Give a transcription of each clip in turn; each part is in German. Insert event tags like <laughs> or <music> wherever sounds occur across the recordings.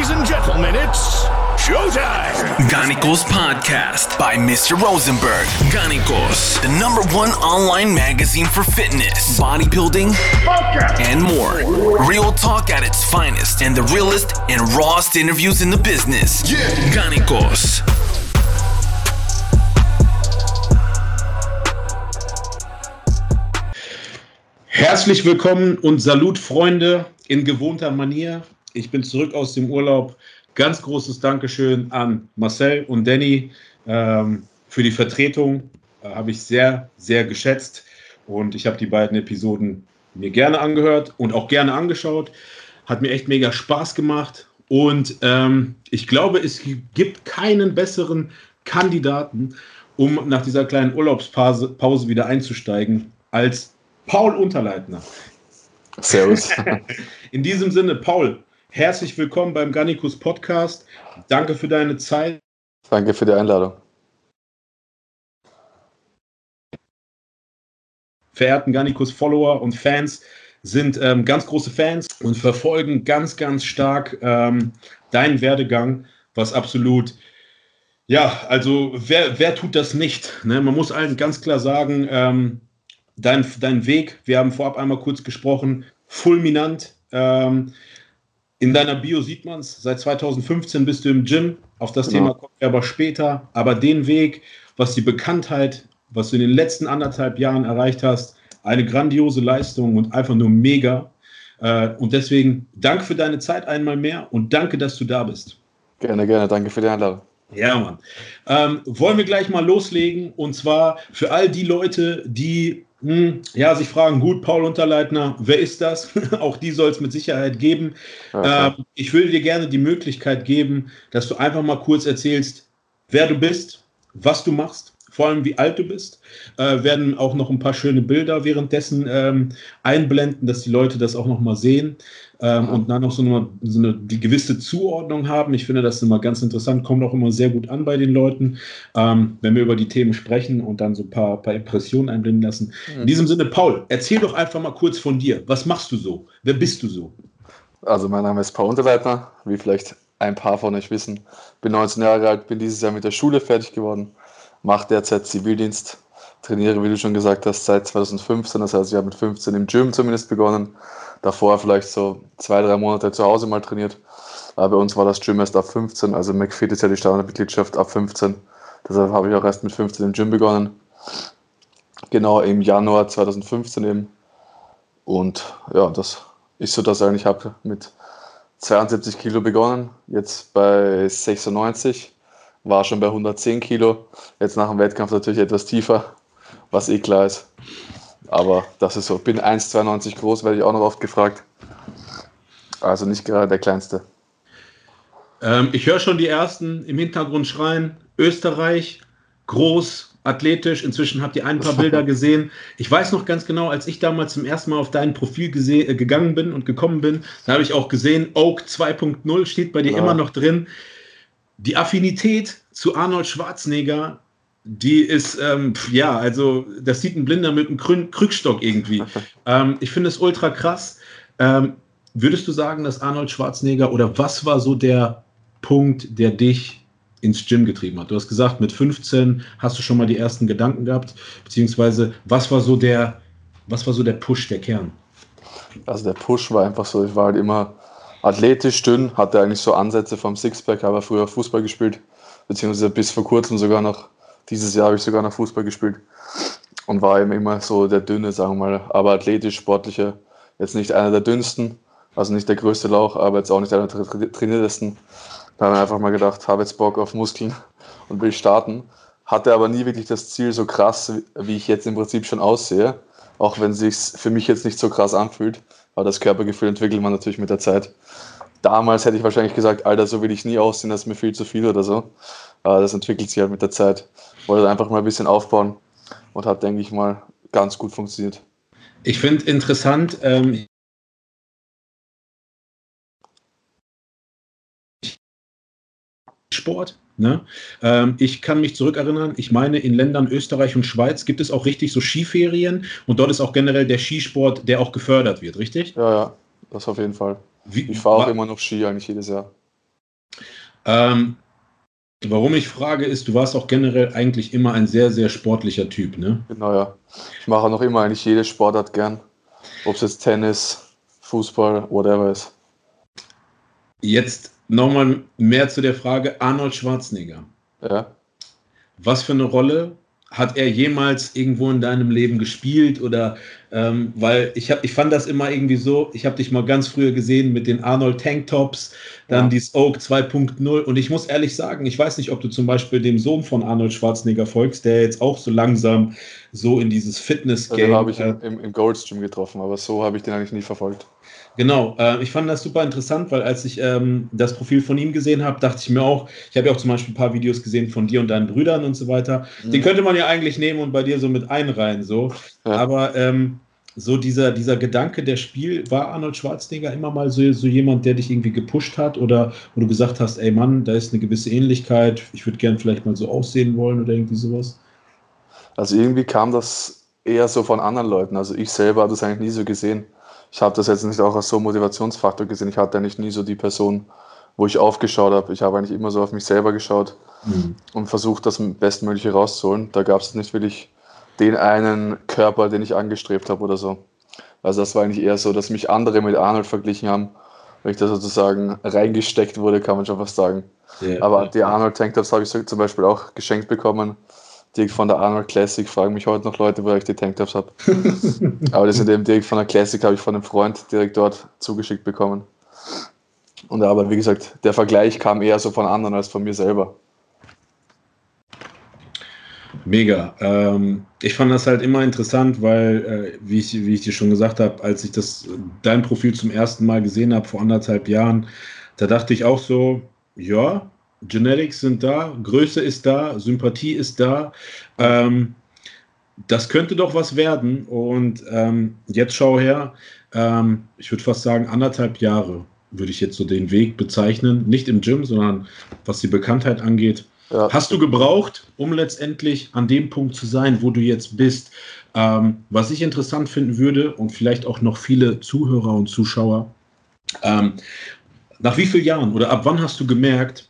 Ladies and gentlemen, it's showtime. Ganikos Podcast by Mr. Rosenberg. Ganikos, the number one online magazine for fitness, bodybuilding, and more. Real talk at its finest and the realest and rawest interviews in the business. Yeah. Ganikos. Herzlich willkommen und Salut, Freunde, in gewohnter Manier. Ich bin zurück aus dem Urlaub. Ganz großes Dankeschön an Marcel und Danny ähm, für die Vertretung. Äh, habe ich sehr, sehr geschätzt. Und ich habe die beiden Episoden mir gerne angehört und auch gerne angeschaut. Hat mir echt mega Spaß gemacht. Und ähm, ich glaube, es gibt keinen besseren Kandidaten, um nach dieser kleinen Urlaubspause Pause wieder einzusteigen, als Paul Unterleitner. Servus. <laughs> In diesem Sinne, Paul, herzlich willkommen beim Gannikus Podcast. Danke für deine Zeit. Danke für die Einladung. Verehrten Gannikus-Follower und Fans sind ähm, ganz große Fans und verfolgen ganz, ganz stark ähm, deinen Werdegang, was absolut ja, also wer, wer tut das nicht? Ne? Man muss allen ganz klar sagen, ähm, dein, dein Weg, wir haben vorab einmal kurz gesprochen, fulminant. Ähm, in deiner Bio sieht man es, seit 2015 bist du im Gym. Auf das genau. Thema kommen wir aber später. Aber den Weg, was die Bekanntheit, was du in den letzten anderthalb Jahren erreicht hast, eine grandiose Leistung und einfach nur mega. Äh, und deswegen danke für deine Zeit einmal mehr und danke, dass du da bist. Gerne, gerne. Danke für die Einladung. Ja, Mann. Ähm, wollen wir gleich mal loslegen? Und zwar für all die Leute, die ja, sich fragen, gut, Paul Unterleitner, wer ist das? <laughs> Auch die soll es mit Sicherheit geben. Okay. Ähm, ich würde dir gerne die Möglichkeit geben, dass du einfach mal kurz erzählst, wer du bist, was du machst, vor allem wie alt du bist. Äh, werden auch noch ein paar schöne Bilder währenddessen ähm, einblenden, dass die Leute das auch noch mal sehen ähm, und dann noch so eine, so eine die gewisse Zuordnung haben. Ich finde das immer ganz interessant, kommt auch immer sehr gut an bei den Leuten, ähm, wenn wir über die Themen sprechen und dann so ein paar, paar Impressionen einblenden lassen. Mhm. In diesem Sinne, Paul, erzähl doch einfach mal kurz von dir. Was machst du so? Wer bist du so? Also mein Name ist Paul Unterleitner, wie vielleicht ein paar von euch wissen. Bin 19 Jahre alt, bin dieses Jahr mit der Schule fertig geworden, mache derzeit Zivildienst, trainiere, wie du schon gesagt hast, seit 2015. Das heißt, ich habe mit 15 im Gym zumindest begonnen davor vielleicht so zwei, drei Monate zu Hause mal trainiert. Aber bei uns war das Gym erst ab 15, also McFit ist ja die Standardmitgliedschaft ab 15. Deshalb habe ich auch erst mit 15 im Gym begonnen. Genau im Januar 2015 eben. Und ja, das ist so, dass ich eigentlich habe mit 72 Kilo begonnen, jetzt bei 96, war schon bei 110 Kilo. Jetzt nach dem Wettkampf natürlich etwas tiefer, was eh klar ist. Aber das ist so. Bin 1,92 groß, werde ich auch noch oft gefragt. Also nicht gerade der Kleinste. Ähm, ich höre schon die ersten im Hintergrund schreien. Österreich, groß, athletisch. Inzwischen habt ihr ein paar <laughs> Bilder gesehen. Ich weiß noch ganz genau, als ich damals zum ersten Mal auf dein Profil äh, gegangen bin und gekommen bin, da habe ich auch gesehen, Oak 2.0 steht bei dir ja. immer noch drin. Die Affinität zu Arnold Schwarzenegger die ist, ähm, ja, also das sieht ein Blinder mit einem Krü Krückstock irgendwie. <laughs> ähm, ich finde es ultra krass. Ähm, würdest du sagen, dass Arnold Schwarzenegger oder was war so der Punkt, der dich ins Gym getrieben hat? Du hast gesagt, mit 15 hast du schon mal die ersten Gedanken gehabt, beziehungsweise was war so der, was war so der Push, der Kern? Also der Push war einfach so, ich war halt immer athletisch dünn, hatte eigentlich so Ansätze vom Sixpack, habe früher Fußball gespielt, beziehungsweise bis vor kurzem sogar noch dieses Jahr habe ich sogar noch Fußball gespielt und war eben immer so der Dünne, sagen wir mal, aber athletisch, sportlicher. Jetzt nicht einer der dünnsten, also nicht der größte Lauch, aber jetzt auch nicht einer der trainiertesten. Da habe ich einfach mal gedacht, habe jetzt Bock auf Muskeln und will starten. Hatte aber nie wirklich das Ziel so krass, wie ich jetzt im Prinzip schon aussehe. Auch wenn es sich für mich jetzt nicht so krass anfühlt. Aber das Körpergefühl entwickelt man natürlich mit der Zeit. Damals hätte ich wahrscheinlich gesagt, Alter, so will ich nie aussehen, das ist mir viel zu viel oder so. Aber das entwickelt sich halt mit der Zeit wollte einfach mal ein bisschen aufbauen und hat, denke ich mal, ganz gut funktioniert. Ich finde interessant, ähm, Sport. Ne? Ähm, ich kann mich zurückerinnern, ich meine, in Ländern Österreich und Schweiz gibt es auch richtig so Skiferien und dort ist auch generell der Skisport, der auch gefördert wird, richtig? Ja, ja, das auf jeden Fall. Wie, ich fahre auch immer noch Ski eigentlich jedes Jahr. Ähm, warum ich frage, ist, du warst auch generell eigentlich immer ein sehr, sehr sportlicher Typ, ne? Genau, ja. Ich mache noch immer eigentlich jede Sportart gern. Ob es jetzt Tennis, Fußball, whatever ist. Jetzt nochmal mehr zu der Frage Arnold Schwarzenegger. Ja. Was für eine Rolle hat er jemals irgendwo in deinem Leben gespielt oder ähm, weil ich habe ich fand das immer irgendwie so ich habe dich mal ganz früher gesehen mit den Arnold Tanktops dann ja. die Oak 2.0 und ich muss ehrlich sagen ich weiß nicht ob du zum Beispiel dem Sohn von Arnold Schwarzenegger folgst der jetzt auch so langsam so in dieses Fitness Game also habe ich äh, im, im Goldstream getroffen aber so habe ich den eigentlich nie verfolgt Genau, äh, ich fand das super interessant, weil als ich ähm, das Profil von ihm gesehen habe, dachte ich mir auch, ich habe ja auch zum Beispiel ein paar Videos gesehen von dir und deinen Brüdern und so weiter. Mhm. Den könnte man ja eigentlich nehmen und bei dir so mit einreihen, so. Ja. Aber ähm, so dieser, dieser Gedanke der Spiel, war Arnold Schwarzenegger immer mal so, so jemand, der dich irgendwie gepusht hat oder wo du gesagt hast, ey Mann, da ist eine gewisse Ähnlichkeit, ich würde gern vielleicht mal so aussehen wollen oder irgendwie sowas? Also irgendwie kam das eher so von anderen Leuten. Also ich selber habe das eigentlich nie so gesehen ich habe das jetzt nicht auch als so Motivationsfaktor gesehen. Ich hatte eigentlich nie so die Person, wo ich aufgeschaut habe. Ich habe eigentlich immer so auf mich selber geschaut mhm. und versucht, das Bestmögliche rauszuholen. Da gab es nicht wirklich den einen Körper, den ich angestrebt habe oder so. Also das war eigentlich eher so, dass mich andere mit Arnold verglichen haben, weil ich da sozusagen reingesteckt wurde, kann man schon fast sagen. Yeah, Aber die Arnold Tanktops habe ich zum Beispiel auch geschenkt bekommen direkt von der Arnold Classic fragen mich heute noch Leute, wo ich die Tanktops habe. <laughs> Aber das sind eben direkt von der Classic, habe ich von einem Freund direkt dort zugeschickt bekommen. Und aber wie gesagt, der Vergleich kam eher so von anderen als von mir selber. Mega. Ähm, ich fand das halt immer interessant, weil, äh, wie, ich, wie ich dir schon gesagt habe, als ich das dein Profil zum ersten Mal gesehen habe vor anderthalb Jahren, da dachte ich auch so, ja, Genetics sind da, Größe ist da, Sympathie ist da. Ähm, das könnte doch was werden. Und ähm, jetzt schau her, ähm, ich würde fast sagen, anderthalb Jahre würde ich jetzt so den Weg bezeichnen. Nicht im Gym, sondern was die Bekanntheit angeht. Ja. Hast du gebraucht, um letztendlich an dem Punkt zu sein, wo du jetzt bist? Ähm, was ich interessant finden würde und vielleicht auch noch viele Zuhörer und Zuschauer, ähm, nach wie vielen Jahren oder ab wann hast du gemerkt,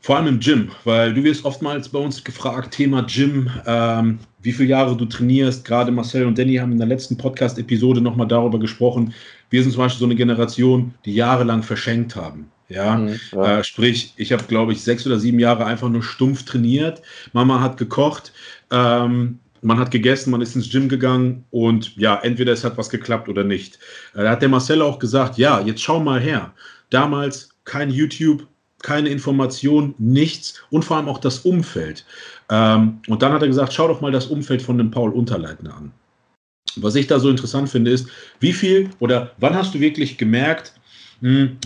vor allem im Gym, weil du wirst oftmals bei uns gefragt, Thema Gym, ähm, wie viele Jahre du trainierst. Gerade Marcel und Danny haben in der letzten Podcast-Episode nochmal darüber gesprochen. Wir sind zum Beispiel so eine Generation, die jahrelang verschenkt haben. Ja, mhm, ja. Äh, sprich, ich habe, glaube ich, sechs oder sieben Jahre einfach nur stumpf trainiert. Mama hat gekocht, ähm, man hat gegessen, man ist ins Gym gegangen und ja, entweder es hat was geklappt oder nicht. Äh, da hat der Marcel auch gesagt, ja, jetzt schau mal her. Damals kein YouTube, keine Information, nichts und vor allem auch das Umfeld. Ähm, und dann hat er gesagt, schau doch mal das Umfeld von dem Paul Unterleitner an. Was ich da so interessant finde, ist, wie viel oder wann hast du wirklich gemerkt, mh, hm,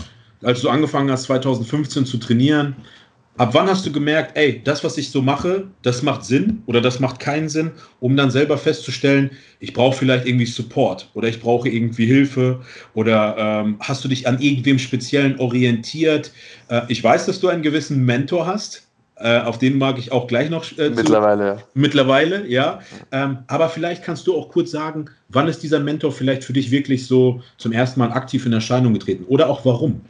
als du angefangen hast, 2015 zu trainieren, Ab wann hast du gemerkt, ey, das, was ich so mache, das macht Sinn oder das macht keinen Sinn, um dann selber festzustellen, ich brauche vielleicht irgendwie Support oder ich brauche irgendwie Hilfe oder ähm, hast du dich an irgendwem Speziellen orientiert? Äh, ich weiß, dass du einen gewissen Mentor hast, äh, auf den mag ich auch gleich noch. Äh, mittlerweile, ja. Mittlerweile, ja. Ähm, aber vielleicht kannst du auch kurz sagen, wann ist dieser Mentor vielleicht für dich wirklich so zum ersten Mal aktiv in Erscheinung getreten oder auch warum?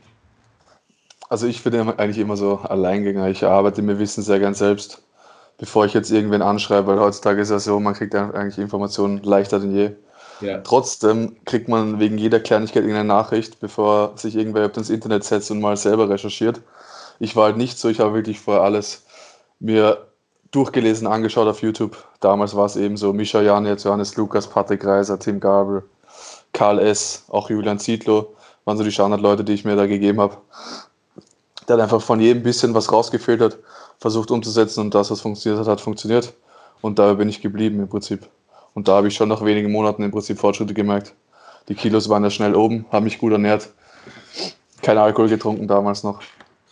Also ich bin eigentlich immer so Alleingänger. Ich arbeite mir Wissen sehr gern selbst, bevor ich jetzt irgendwen anschreibe, weil heutzutage ist ja so, man kriegt eigentlich Informationen leichter denn je. Ja. Trotzdem kriegt man wegen jeder Kleinigkeit irgendeine Nachricht, bevor sich irgendwer auf ins Internet setzt und mal selber recherchiert. Ich war halt nicht so, ich habe wirklich vorher alles mir durchgelesen, angeschaut auf YouTube. Damals war es eben so Mischa Janitz, Johannes Lukas, Patrick Reiser, Tim Gabel, Karl S., auch Julian Zietlow, waren so die Standardleute, die ich mir da gegeben habe der hat einfach von jedem bisschen was rausgefehlt hat, versucht umzusetzen und das, was funktioniert hat, hat funktioniert. Und dabei bin ich geblieben im Prinzip. Und da habe ich schon nach wenigen Monaten im Prinzip Fortschritte gemerkt. Die Kilos waren ja schnell oben, habe mich gut ernährt. Kein Alkohol getrunken damals noch.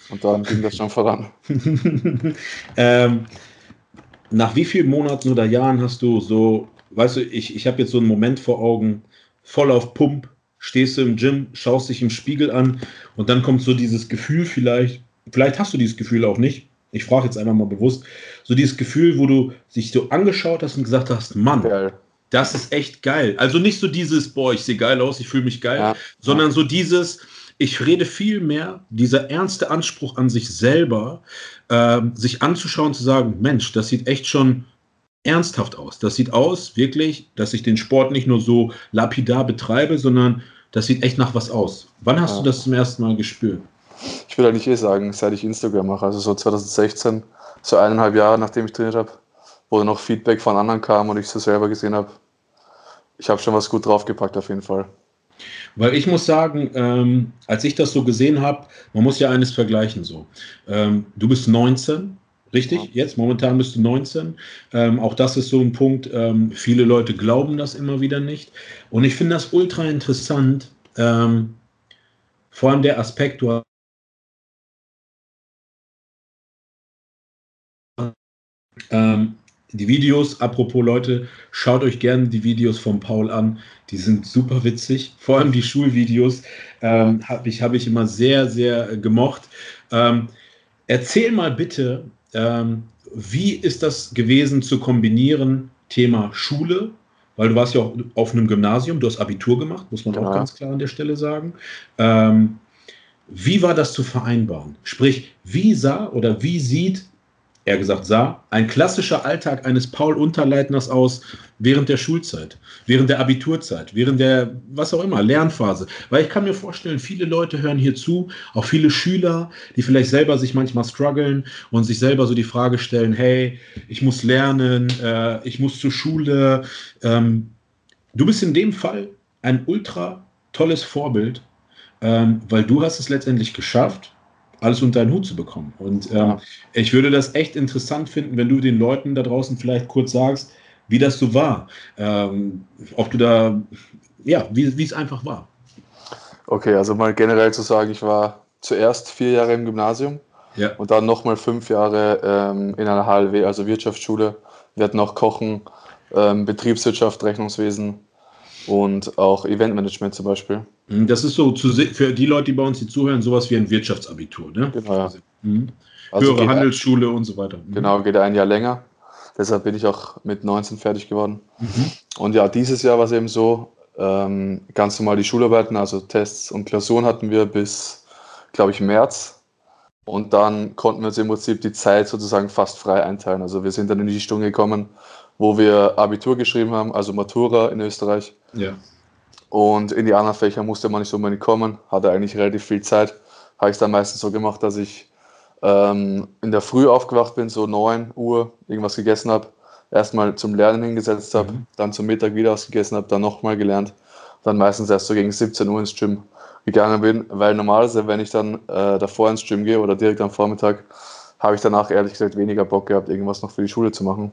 Und dann ging das schon voran. <laughs> ähm, nach wie vielen Monaten oder Jahren hast du so, weißt du, ich, ich habe jetzt so einen Moment vor Augen, voll auf Pump, stehst du im Gym, schaust dich im Spiegel an und dann kommt so dieses Gefühl vielleicht, vielleicht hast du dieses Gefühl auch nicht, ich frage jetzt einfach mal bewusst, so dieses Gefühl, wo du dich so angeschaut hast und gesagt hast, Mann, geil. das ist echt geil. Also nicht so dieses, boah, ich sehe geil aus, ich fühle mich geil, ja. sondern so dieses, ich rede viel mehr, dieser ernste Anspruch an sich selber, äh, sich anzuschauen, zu sagen, Mensch, das sieht echt schon ernsthaft aus. Das sieht aus, wirklich, dass ich den Sport nicht nur so lapidar betreibe, sondern das sieht echt nach was aus. Wann hast ja. du das zum ersten Mal gespürt? Ich würde eigentlich eh sagen, seit ich Instagram mache, also so 2016, so eineinhalb Jahre nachdem ich trainiert habe, wo dann noch Feedback von anderen kam und ich es selber gesehen habe. Ich habe schon was gut draufgepackt auf jeden Fall. Weil ich muss sagen, ähm, als ich das so gesehen habe, man muss ja eines vergleichen so. Ähm, du bist 19, Richtig, ja. jetzt momentan bist du 19. Ähm, auch das ist so ein Punkt. Ähm, viele Leute glauben das immer wieder nicht. Und ich finde das ultra interessant. Ähm, vor allem der Aspekt, du ähm, die Videos, apropos Leute, schaut euch gerne die Videos von Paul an. Die sind super witzig. Vor allem die Schulvideos ähm, habe ich, hab ich immer sehr, sehr gemocht. Ähm, erzähl mal bitte, ähm, wie ist das gewesen zu kombinieren, Thema Schule, weil du warst ja auch auf einem Gymnasium, du hast Abitur gemacht, muss man genau. auch ganz klar an der Stelle sagen. Ähm, wie war das zu vereinbaren? Sprich, wie sah oder wie sieht er gesagt sah, ein klassischer Alltag eines Paul Unterleitners aus während der Schulzeit, während der Abiturzeit, während der, was auch immer, Lernphase. Weil ich kann mir vorstellen, viele Leute hören hier zu, auch viele Schüler, die vielleicht selber sich manchmal strugglen und sich selber so die Frage stellen, hey, ich muss lernen, äh, ich muss zur Schule. Ähm, du bist in dem Fall ein ultra tolles Vorbild, ähm, weil du hast es letztendlich geschafft, alles unter einen Hut zu bekommen. Und ähm, ja. ich würde das echt interessant finden, wenn du den Leuten da draußen vielleicht kurz sagst, wie das so war. Ähm, ob du da, ja, wie, es einfach war. Okay, also mal generell zu sagen, ich war zuerst vier Jahre im Gymnasium ja. und dann nochmal fünf Jahre ähm, in einer HLW, also Wirtschaftsschule. Wir hatten auch Kochen, ähm, Betriebswirtschaft, Rechnungswesen und auch Eventmanagement zum Beispiel. Mhm, das ist so zu, für die Leute, die bei uns hier zuhören, sowas wie ein Wirtschaftsabitur. Ne? Genau. Mhm. Also Höhere Handelsschule ein, und so weiter. Mhm. Genau, geht ein Jahr länger. Deshalb bin ich auch mit 19 fertig geworden. Mhm. Und ja, dieses Jahr war es eben so, ähm, ganz normal die Schularbeiten, also Tests und Klausuren hatten wir bis, glaube ich, März. Und dann konnten wir uns im Prinzip die Zeit sozusagen fast frei einteilen. Also wir sind dann in die Stunde gekommen, wo wir Abitur geschrieben haben, also Matura in Österreich. Ja. Und in die anderen Fächer musste man nicht unbedingt kommen, hatte eigentlich relativ viel Zeit. Habe ich dann meistens so gemacht, dass ich ähm, in der Früh aufgewacht bin, so 9 Uhr, irgendwas gegessen habe, erstmal zum Lernen hingesetzt habe, mhm. dann zum Mittag wieder was gegessen habe, dann nochmal gelernt, dann meistens erst so gegen 17 Uhr ins Gym gegangen bin, weil normalerweise, wenn ich dann äh, davor ins Gym gehe oder direkt am Vormittag, habe ich danach ehrlich gesagt weniger Bock gehabt, irgendwas noch für die Schule zu machen.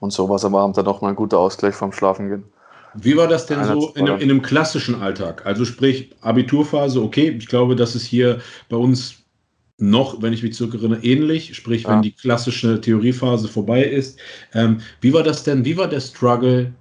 Und so war es am Abend dann auch mal ein guter Ausgleich vom Schlafengehen. Wie war das denn so in einem, in einem, klassischen Alltag? Also sprich Abiturphase, okay, ich glaube, das ist hier bei uns noch, wenn ich mich zurückerinnere, ähnlich, sprich, ja. wenn die klassische Theoriephase vorbei ist. Ähm, wie war das denn, wie war der Struggle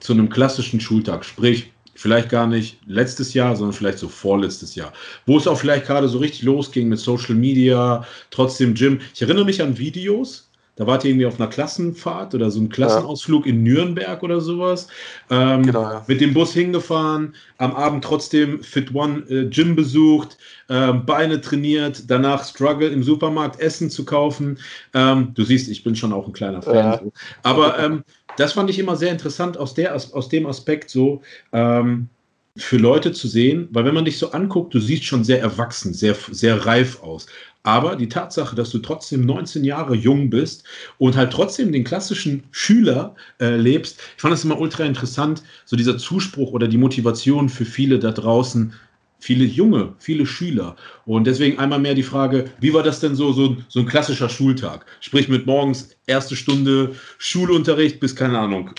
zu einem klassischen Schultag? Sprich, vielleicht gar nicht letztes Jahr, sondern vielleicht so vorletztes Jahr, wo es auch vielleicht gerade so richtig losging mit Social Media, trotzdem Gym. Ich erinnere mich an Videos, da wart ihr irgendwie auf einer Klassenfahrt oder so ein Klassenausflug ja. in Nürnberg oder sowas. Ähm, genau, ja. Mit dem Bus hingefahren, am Abend trotzdem Fit One äh, Gym besucht, äh, Beine trainiert, danach Struggle im Supermarkt Essen zu kaufen. Ähm, du siehst, ich bin schon auch ein kleiner Fan. Ja. So. Aber ähm, das fand ich immer sehr interessant aus, der, aus dem Aspekt so. Ähm, für Leute zu sehen, weil wenn man dich so anguckt, du siehst schon sehr erwachsen, sehr, sehr reif aus. Aber die Tatsache, dass du trotzdem 19 Jahre jung bist und halt trotzdem den klassischen Schüler äh, lebst, ich fand das immer ultra interessant, so dieser Zuspruch oder die Motivation für viele da draußen, viele Junge, viele Schüler. Und deswegen einmal mehr die Frage, wie war das denn so, so, so ein klassischer Schultag? Sprich mit morgens erste Stunde Schulunterricht bis, keine Ahnung,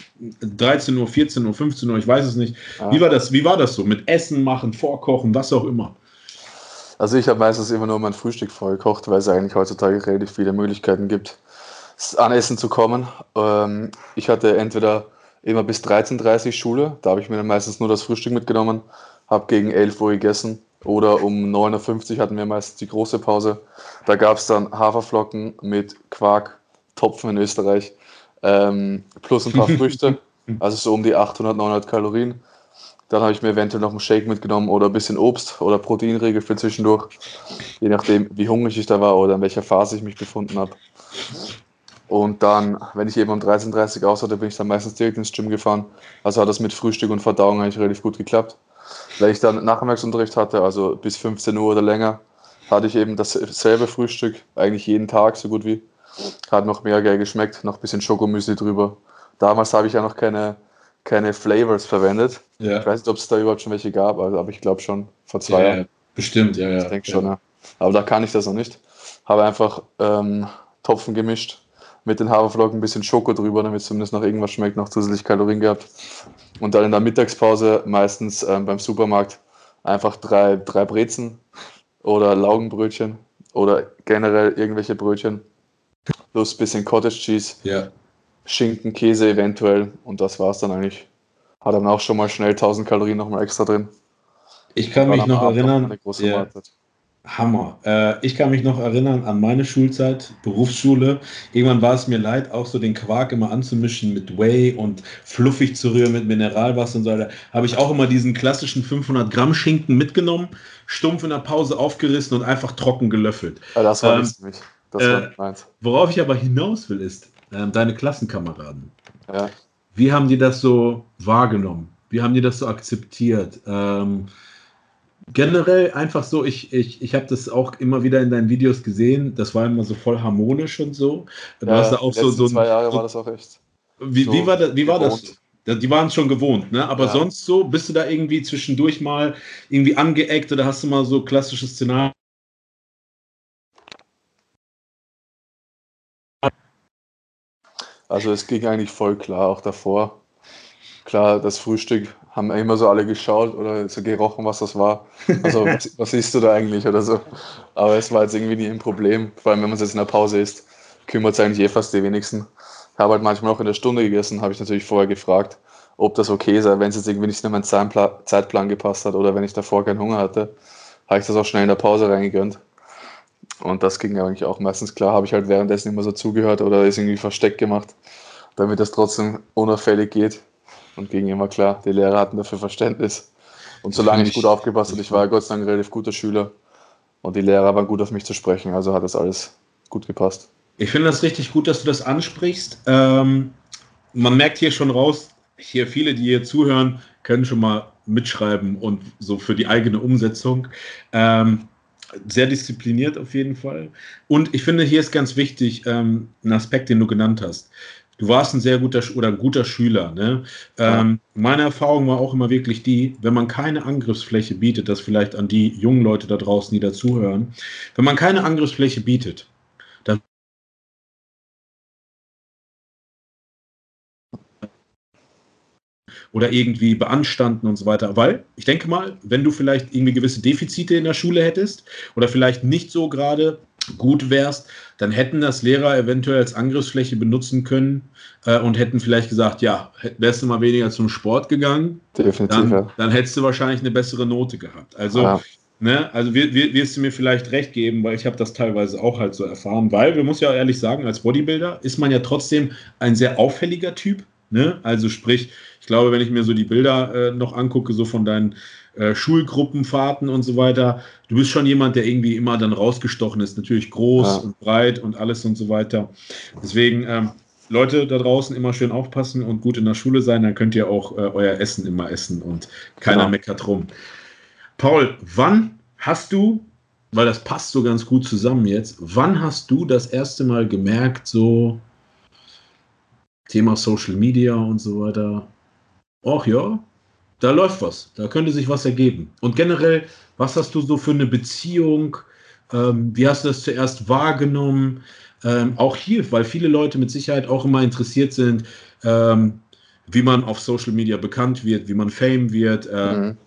13 Uhr, 14 Uhr, 15 Uhr, ich weiß es nicht. Wie war das, wie war das so? Mit Essen machen, Vorkochen, was auch immer? Also ich habe meistens immer nur mein Frühstück vorgekocht, weil es eigentlich heutzutage relativ viele Möglichkeiten gibt, an Essen zu kommen. Ähm, ich hatte entweder immer bis 13.30 Uhr Schule, da habe ich mir dann meistens nur das Frühstück mitgenommen, habe gegen 11 Uhr gegessen oder um 9.50 Uhr hatten wir meistens die große Pause. Da gab es dann Haferflocken mit Quark, Topfen in Österreich, ähm, plus ein paar <laughs> Früchte, also so um die 800, 900 Kalorien. Dann habe ich mir eventuell noch einen Shake mitgenommen oder ein bisschen Obst oder Proteinregel für zwischendurch. Je nachdem, wie hungrig ich da war oder in welcher Phase ich mich befunden habe. Und dann, wenn ich eben um 13.30 Uhr aus hatte, bin ich dann meistens direkt ins Gym gefahren. Also hat das mit Frühstück und Verdauung eigentlich relativ gut geklappt. Weil ich dann Nachmittagsunterricht hatte, also bis 15 Uhr oder länger, hatte ich eben dasselbe Frühstück, eigentlich jeden Tag so gut wie. Hat noch mega geil geschmeckt, noch ein bisschen Schokomüsli drüber. Damals habe ich ja noch keine keine Flavors verwendet. Ja. Ich weiß nicht, ob es da überhaupt schon welche gab, aber ich glaube schon vor zwei ja, Jahren. Bestimmt, ja, ja. Ich denke schon, ja. Aber da kann ich das noch nicht. Habe einfach ähm, Topfen gemischt, mit den Haferflocken ein bisschen Schoko drüber, damit es zumindest noch irgendwas schmeckt, noch zusätzlich Kalorien gehabt. Und dann in der Mittagspause meistens ähm, beim Supermarkt einfach drei, drei Brezen oder Laugenbrötchen oder generell irgendwelche Brötchen plus ein bisschen Cottage Cheese. Ja. Schinken, Käse eventuell und das war es dann eigentlich. Hat dann auch schon mal schnell 1000 Kalorien nochmal extra drin. Ich kann mich noch erinnern. Ja, Hammer. Äh, ich kann mich noch erinnern an meine Schulzeit, Berufsschule. Irgendwann war es mir leid, auch so den Quark immer anzumischen mit Whey und fluffig zu rühren mit Mineralwasser und so weiter. Habe ich auch immer diesen klassischen 500 Gramm Schinken mitgenommen, stumpf in der Pause aufgerissen und einfach trocken gelöffelt. Ja, das war ähm, nicht. Das war äh, meins. Worauf ich aber hinaus will, ist, ähm, deine Klassenkameraden. Ja. Wie haben die das so wahrgenommen? Wie haben die das so akzeptiert? Ähm, generell einfach so, ich, ich, ich habe das auch immer wieder in deinen Videos gesehen, das war immer so voll harmonisch und so. Du ja, hast da auch so, so zwei Jahre so, war das auch echt. Wie, so wie war das? Wie war das? Die waren es schon gewohnt, ne? Aber ja. sonst so, bist du da irgendwie zwischendurch mal irgendwie angeeckt oder hast du mal so klassische Szenarien? Also es ging eigentlich voll klar, auch davor. Klar, das Frühstück haben immer so alle geschaut oder so gerochen, was das war. Also <laughs> was, was isst du da eigentlich oder so. Aber es war jetzt irgendwie nie ein Problem. Vor allem, wenn man es jetzt in der Pause isst, kümmert es eigentlich eh fast die wenigsten. Ich habe halt manchmal auch in der Stunde gegessen, habe ich natürlich vorher gefragt, ob das okay sei, wenn es jetzt irgendwie nicht in meinen Zeitplan gepasst hat oder wenn ich davor keinen Hunger hatte, habe ich das auch schnell in der Pause reingegönnt. Und das ging eigentlich auch meistens klar, habe ich halt währenddessen immer so zugehört oder ist irgendwie versteckt gemacht, damit das trotzdem unauffällig geht. Und ging immer klar, die Lehrer hatten dafür Verständnis. Und solange ich gut aufgepasst habe, ich war ja Gott sei Dank ein relativ guter Schüler und die Lehrer waren gut auf mich zu sprechen, also hat das alles gut gepasst. Ich finde das richtig gut, dass du das ansprichst. Ähm, man merkt hier schon raus, hier viele, die hier zuhören, können schon mal mitschreiben und so für die eigene Umsetzung. Ähm, sehr diszipliniert auf jeden Fall. Und ich finde, hier ist ganz wichtig ähm, ein Aspekt, den du genannt hast. Du warst ein sehr guter oder ein guter Schüler. Ne? Ja. Ähm, meine Erfahrung war auch immer wirklich die, wenn man keine Angriffsfläche bietet, das vielleicht an die jungen Leute da draußen, die dazuhören, wenn man keine Angriffsfläche bietet, oder irgendwie beanstanden und so weiter. Weil ich denke mal, wenn du vielleicht irgendwie gewisse Defizite in der Schule hättest oder vielleicht nicht so gerade gut wärst, dann hätten das Lehrer eventuell als Angriffsfläche benutzen können äh, und hätten vielleicht gesagt, ja, wärst du mal weniger zum Sport gegangen, Definitiv, dann, ja. dann hättest du wahrscheinlich eine bessere Note gehabt. Also ja. Ne, also wir, wir, wirst du mir vielleicht recht geben, weil ich habe das teilweise auch halt so erfahren, weil wir muss ja ehrlich sagen, als Bodybuilder ist man ja trotzdem ein sehr auffälliger Typ. Ne? Also sprich, ich glaube, wenn ich mir so die Bilder äh, noch angucke, so von deinen äh, Schulgruppenfahrten und so weiter, du bist schon jemand, der irgendwie immer dann rausgestochen ist. Natürlich groß ja. und breit und alles und so weiter. Deswegen, ähm, Leute da draußen immer schön aufpassen und gut in der Schule sein, dann könnt ihr auch äh, euer Essen immer essen und keiner ja. meckert rum. Paul, wann hast du, weil das passt so ganz gut zusammen jetzt, wann hast du das erste Mal gemerkt, so Thema Social Media und so weiter, ach ja, da läuft was, da könnte sich was ergeben. Und generell, was hast du so für eine Beziehung? Ähm, wie hast du das zuerst wahrgenommen? Ähm, auch hier, weil viele Leute mit Sicherheit auch immer interessiert sind, ähm, wie man auf Social Media bekannt wird, wie man Fame wird. Äh, mhm.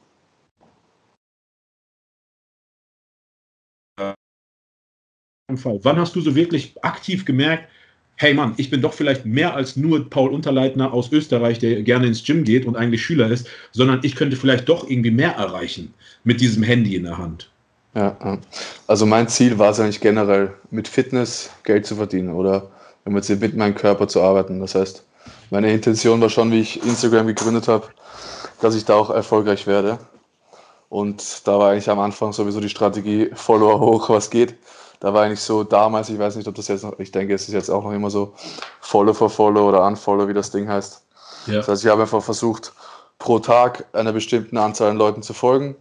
Wann hast du so wirklich aktiv gemerkt, hey Mann, ich bin doch vielleicht mehr als nur Paul Unterleitner aus Österreich, der gerne ins Gym geht und eigentlich Schüler ist, sondern ich könnte vielleicht doch irgendwie mehr erreichen mit diesem Handy in der Hand. Ja, also mein Ziel war es eigentlich generell, mit Fitness Geld zu verdienen oder mit meinem Körper zu arbeiten. Das heißt, meine Intention war schon, wie ich Instagram gegründet habe, dass ich da auch erfolgreich werde. Und da war eigentlich am Anfang sowieso die Strategie Follower hoch, was geht. Da war eigentlich so damals, ich weiß nicht, ob das jetzt noch, ich denke, es ist jetzt auch noch immer so Follow for Follow oder Unfollow, wie das Ding heißt. Ja. Das heißt, ich habe einfach versucht, pro Tag einer bestimmten Anzahl an Leuten zu folgen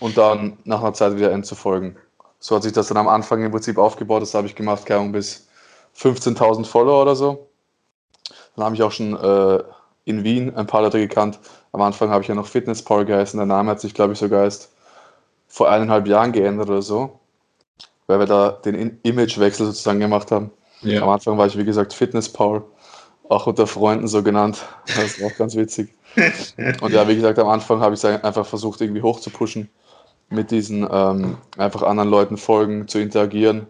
und dann nach einer Zeit wieder entzufolgen. So hat sich das dann am Anfang im Prinzip aufgebaut. Das habe ich gemacht, keine Ahnung, bis 15.000 Follower oder so. Dann habe ich auch schon äh, in Wien ein paar Leute gekannt. Am Anfang habe ich ja noch Fitness Paul geheißen. Der Name hat sich, glaube ich, sogar erst vor eineinhalb Jahren geändert oder so, weil wir da den Imagewechsel sozusagen gemacht haben. Ja. Am Anfang war ich, wie gesagt, Fitness Paul, auch unter Freunden so genannt. Das ist auch ganz witzig. <laughs> Und ja, wie gesagt, am Anfang habe ich es einfach versucht, irgendwie hoch zu pushen, mit diesen ähm, einfach anderen Leuten folgen, zu interagieren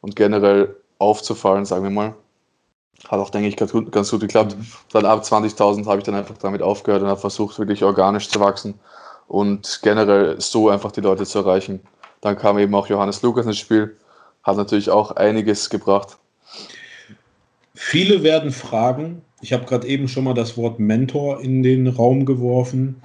und generell aufzufallen, sagen wir mal. Hat auch, denke ich, ganz gut, ganz gut geklappt. Mhm. Dann ab 20.000 habe ich dann einfach damit aufgehört und habe versucht, wirklich organisch zu wachsen und generell so einfach die Leute zu erreichen. Dann kam eben auch Johannes Lukas ins Spiel, hat natürlich auch einiges gebracht. Viele werden fragen, ich habe gerade eben schon mal das Wort Mentor in den Raum geworfen.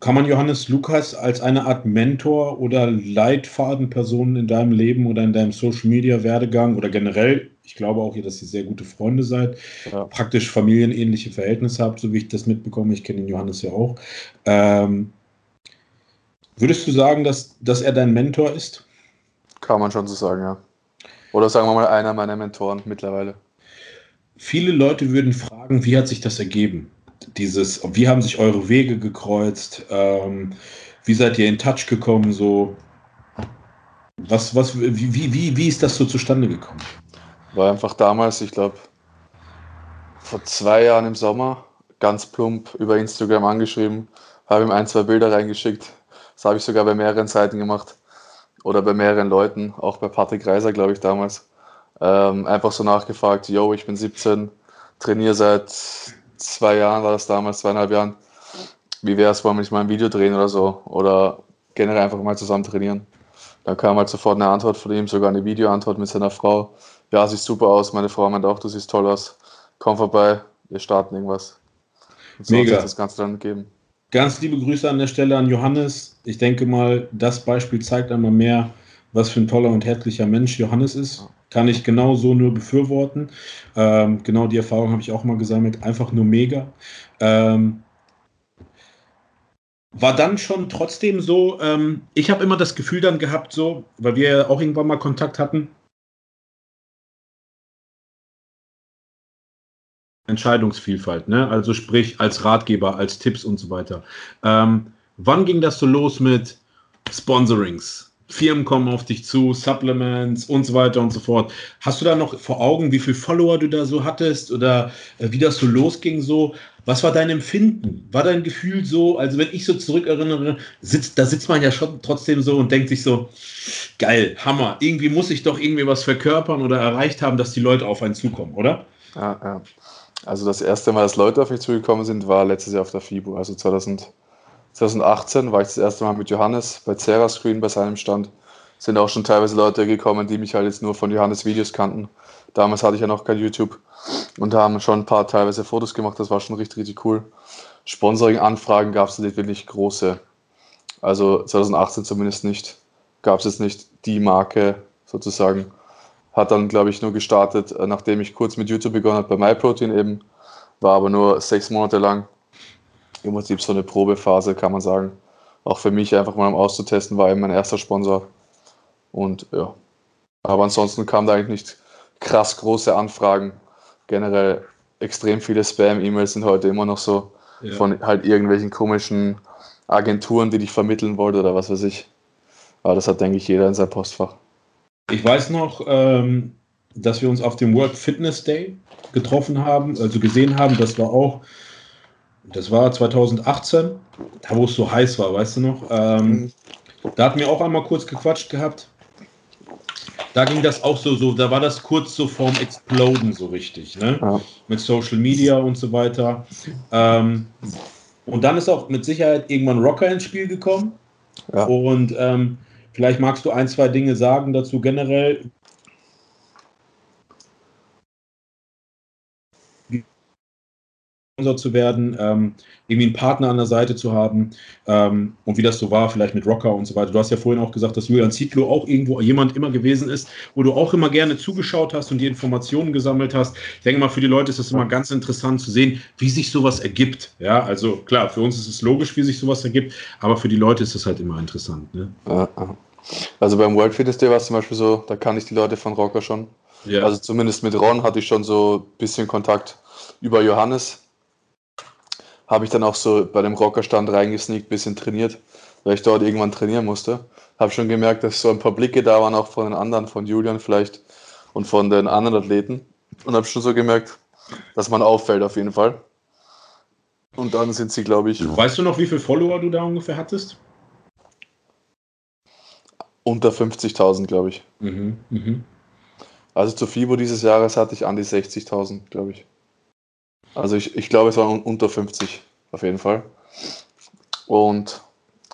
Kann man Johannes Lukas als eine Art Mentor oder Leitfadenperson in deinem Leben oder in deinem Social Media Werdegang oder generell, ich glaube auch, dass ihr sehr gute Freunde seid, ja. praktisch familienähnliche Verhältnisse habt, so wie ich das mitbekomme. Ich kenne den Johannes ja auch. Ähm, würdest du sagen, dass, dass er dein Mentor ist? Kann man schon so sagen, ja. Oder sagen wir mal einer meiner Mentoren mittlerweile. Viele Leute würden fragen, wie hat sich das ergeben? Dieses, wie haben sich eure Wege gekreuzt? Ähm, wie seid ihr in Touch gekommen? So, was, was, wie, wie, wie ist das so zustande gekommen? War einfach damals, ich glaube, vor zwei Jahren im Sommer, ganz plump über Instagram angeschrieben, habe ihm ein, zwei Bilder reingeschickt. Das habe ich sogar bei mehreren Seiten gemacht oder bei mehreren Leuten, auch bei Patrick Reiser, glaube ich, damals. Ähm, einfach so nachgefragt, yo, ich bin 17, trainiere seit zwei Jahren, war das damals, zweieinhalb Jahren. Wie wäre es, wollen wir nicht mal ein Video drehen oder so? Oder generell einfach mal zusammen trainieren. Dann kam halt sofort eine Antwort von ihm, sogar eine Videoantwort mit seiner Frau. Ja, sieht super aus. Meine Frau meint auch, du siehst toll aus. Komm vorbei, wir starten irgendwas. Und so Mega. hat sich das Ganze dann gegeben. Ganz liebe Grüße an der Stelle an Johannes. Ich denke mal, das Beispiel zeigt einmal mehr, was für ein toller und herzlicher Mensch Johannes ist. Kann ich genau so nur befürworten. Ähm, genau die Erfahrung habe ich auch mal gesammelt. Einfach nur mega. Ähm, war dann schon trotzdem so, ähm, ich habe immer das Gefühl dann gehabt, so, weil wir ja auch irgendwann mal Kontakt hatten. Entscheidungsvielfalt, ne? Also sprich als Ratgeber, als Tipps und so weiter. Ähm, wann ging das so los mit Sponsorings? Firmen kommen auf dich zu, Supplements und so weiter und so fort. Hast du da noch vor Augen, wie viele Follower du da so hattest oder äh, wie das so losging so? Was war dein Empfinden? War dein Gefühl so, also wenn ich so zurückerinnere, sitzt, da sitzt man ja schon trotzdem so und denkt sich so, geil, Hammer, irgendwie muss ich doch irgendwie was verkörpern oder erreicht haben, dass die Leute auf einen zukommen, oder? Ja, ja. Also das erste Mal, dass Leute auf mich zugekommen sind, war letztes Jahr auf der FIBO, also 2000. 2018 war ich das erste Mal mit Johannes bei Zera Screen bei seinem Stand. Sind auch schon teilweise Leute gekommen, die mich halt jetzt nur von Johannes Videos kannten. Damals hatte ich ja noch kein YouTube und haben schon ein paar teilweise Fotos gemacht. Das war schon richtig, richtig cool. Sponsoring-Anfragen gab es nicht wirklich große. Also 2018 zumindest nicht. Gab es jetzt nicht die Marke sozusagen. Hat dann, glaube ich, nur gestartet, äh, nachdem ich kurz mit YouTube begonnen habe bei MyProtein eben. War aber nur sechs Monate lang im Prinzip so eine Probephase, kann man sagen. Auch für mich einfach mal um auszutesten, war eben mein erster Sponsor. Und ja. Aber ansonsten kamen da eigentlich nicht krass große Anfragen. Generell extrem viele Spam-E-Mails sind heute immer noch so ja. von halt irgendwelchen komischen Agenturen, die dich vermitteln wollten oder was weiß ich. Aber das hat, denke ich, jeder in seinem Postfach. Ich weiß noch, ähm, dass wir uns auf dem World Fitness Day getroffen haben, also gesehen haben. Das war auch das war 2018, da wo es so heiß war, weißt du noch? Ähm, mhm. Da hatten wir auch einmal kurz gequatscht gehabt. Da ging das auch so, so, da war das kurz so vorm Exploden so richtig, ne? Ja. Mit Social Media und so weiter. Ähm, und dann ist auch mit Sicherheit irgendwann Rocker ins Spiel gekommen. Ja. Und ähm, vielleicht magst du ein, zwei Dinge sagen dazu generell, zu werden, ähm, irgendwie einen Partner an der Seite zu haben ähm, und wie das so war, vielleicht mit Rocker und so weiter. Du hast ja vorhin auch gesagt, dass Julian Zietlow auch irgendwo jemand immer gewesen ist, wo du auch immer gerne zugeschaut hast und die Informationen gesammelt hast. Ich denke mal, für die Leute ist es immer ganz interessant zu sehen, wie sich sowas ergibt. Ja, also klar, für uns ist es logisch, wie sich sowas ergibt, aber für die Leute ist es halt immer interessant. Ne? Also beim World Fitness Day war es zum Beispiel so, da kann ich die Leute von Rocker schon. Ja. Also zumindest mit Ron hatte ich schon so ein bisschen Kontakt über Johannes habe ich dann auch so bei dem Rockerstand reingesneakt, bisschen trainiert, weil ich dort irgendwann trainieren musste. Habe schon gemerkt, dass so ein paar Blicke da waren, auch von den anderen, von Julian vielleicht und von den anderen Athleten. Und habe schon so gemerkt, dass man auffällt auf jeden Fall. Und dann sind sie, glaube ich. Weißt du noch, wie viele Follower du da ungefähr hattest? Unter 50.000, glaube ich. Mhm, mh. Also zu FIBO dieses Jahres hatte ich an die 60.000, glaube ich. Also ich, ich glaube, es waren unter 50 auf jeden Fall. Und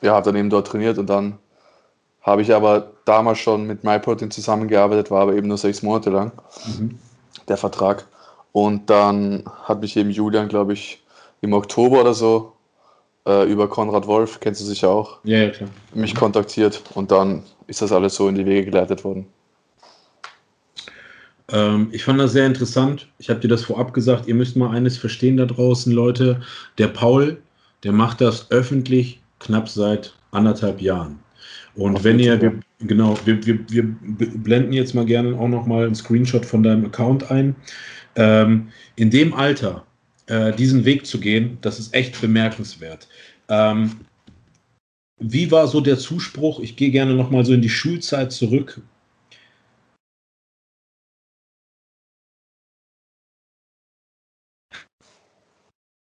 ja, habe dann eben dort trainiert und dann habe ich aber damals schon mit MyProtein zusammengearbeitet, war aber eben nur sechs Monate lang mhm. der Vertrag. Und dann hat mich eben Julian, glaube ich, im Oktober oder so äh, über Konrad Wolf, kennst du sicher auch, ja, ja, klar. mich kontaktiert und dann ist das alles so in die Wege geleitet worden. Ähm, ich fand das sehr interessant. Ich habe dir das vorab gesagt. Ihr müsst mal eines verstehen da draußen, Leute. Der Paul, der macht das öffentlich knapp seit anderthalb Jahren. Und Auf wenn ihr, wir, genau, wir, wir, wir blenden jetzt mal gerne auch noch mal einen Screenshot von deinem Account ein. Ähm, in dem Alter äh, diesen Weg zu gehen, das ist echt bemerkenswert. Ähm, wie war so der Zuspruch? Ich gehe gerne noch mal so in die Schulzeit zurück.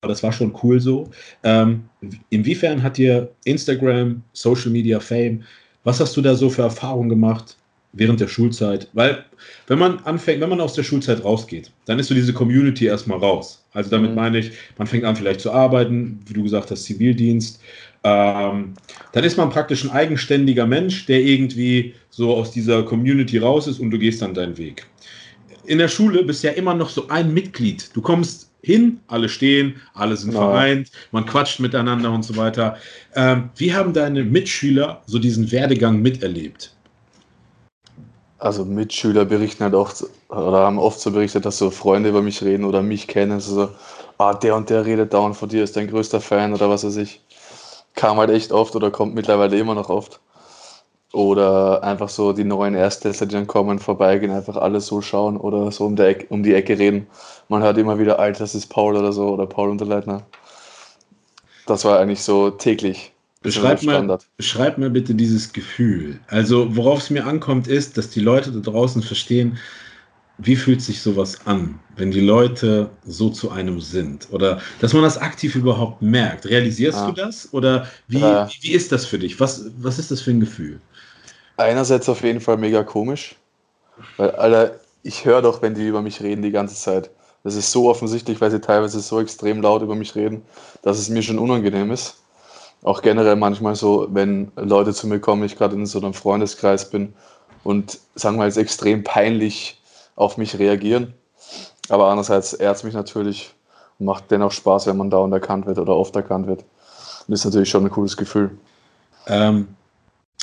das war schon cool so. Ähm, inwiefern hat dir Instagram, Social Media, Fame, was hast du da so für Erfahrungen gemacht während der Schulzeit? Weil, wenn man anfängt, wenn man aus der Schulzeit rausgeht, dann ist so diese Community erstmal raus. Also damit mhm. meine ich, man fängt an vielleicht zu arbeiten, wie du gesagt hast, Zivildienst. Ähm, dann ist man praktisch ein eigenständiger Mensch, der irgendwie so aus dieser Community raus ist und du gehst dann deinen Weg. In der Schule bist du ja immer noch so ein Mitglied. Du kommst hin, alle stehen, alle sind genau. vereint, man quatscht miteinander und so weiter. Ähm, wie haben deine Mitschüler so diesen Werdegang miterlebt? Also Mitschüler berichten halt oft oder haben oft so berichtet, dass so Freunde über mich reden oder mich kennen. Also so, ah, der und der redet dauernd von dir, ist dein größter Fan oder was weiß ich. Kam halt echt oft oder kommt mittlerweile immer noch oft. Oder einfach so die neuen Ersttester, die dann kommen, vorbeigehen, einfach alles so schauen oder so um, Ecke, um die Ecke reden. Man hört immer wieder, Alter, das ist Paul oder so oder Paul Unterleitner. Das war eigentlich so täglich. Beschreib mal, beschreib mal bitte dieses Gefühl. Also, worauf es mir ankommt, ist, dass die Leute da draußen verstehen, wie fühlt sich sowas an, wenn die Leute so zu einem sind? Oder dass man das aktiv überhaupt merkt. Realisierst ja. du das? Oder wie, wie, wie, ist das für dich? Was, was ist das für ein Gefühl? Einerseits auf jeden Fall mega komisch, weil Alter, ich höre doch, wenn die über mich reden die ganze Zeit. Das ist so offensichtlich, weil sie teilweise so extrem laut über mich reden, dass es mir schon unangenehm ist. Auch generell manchmal so, wenn Leute zu mir kommen, ich gerade in so einem Freundeskreis bin und sagen wir jetzt extrem peinlich auf mich reagieren. Aber andererseits ehrt mich natürlich und macht dennoch Spaß, wenn man da erkannt wird oder oft erkannt wird. Das ist natürlich schon ein cooles Gefühl. Ähm,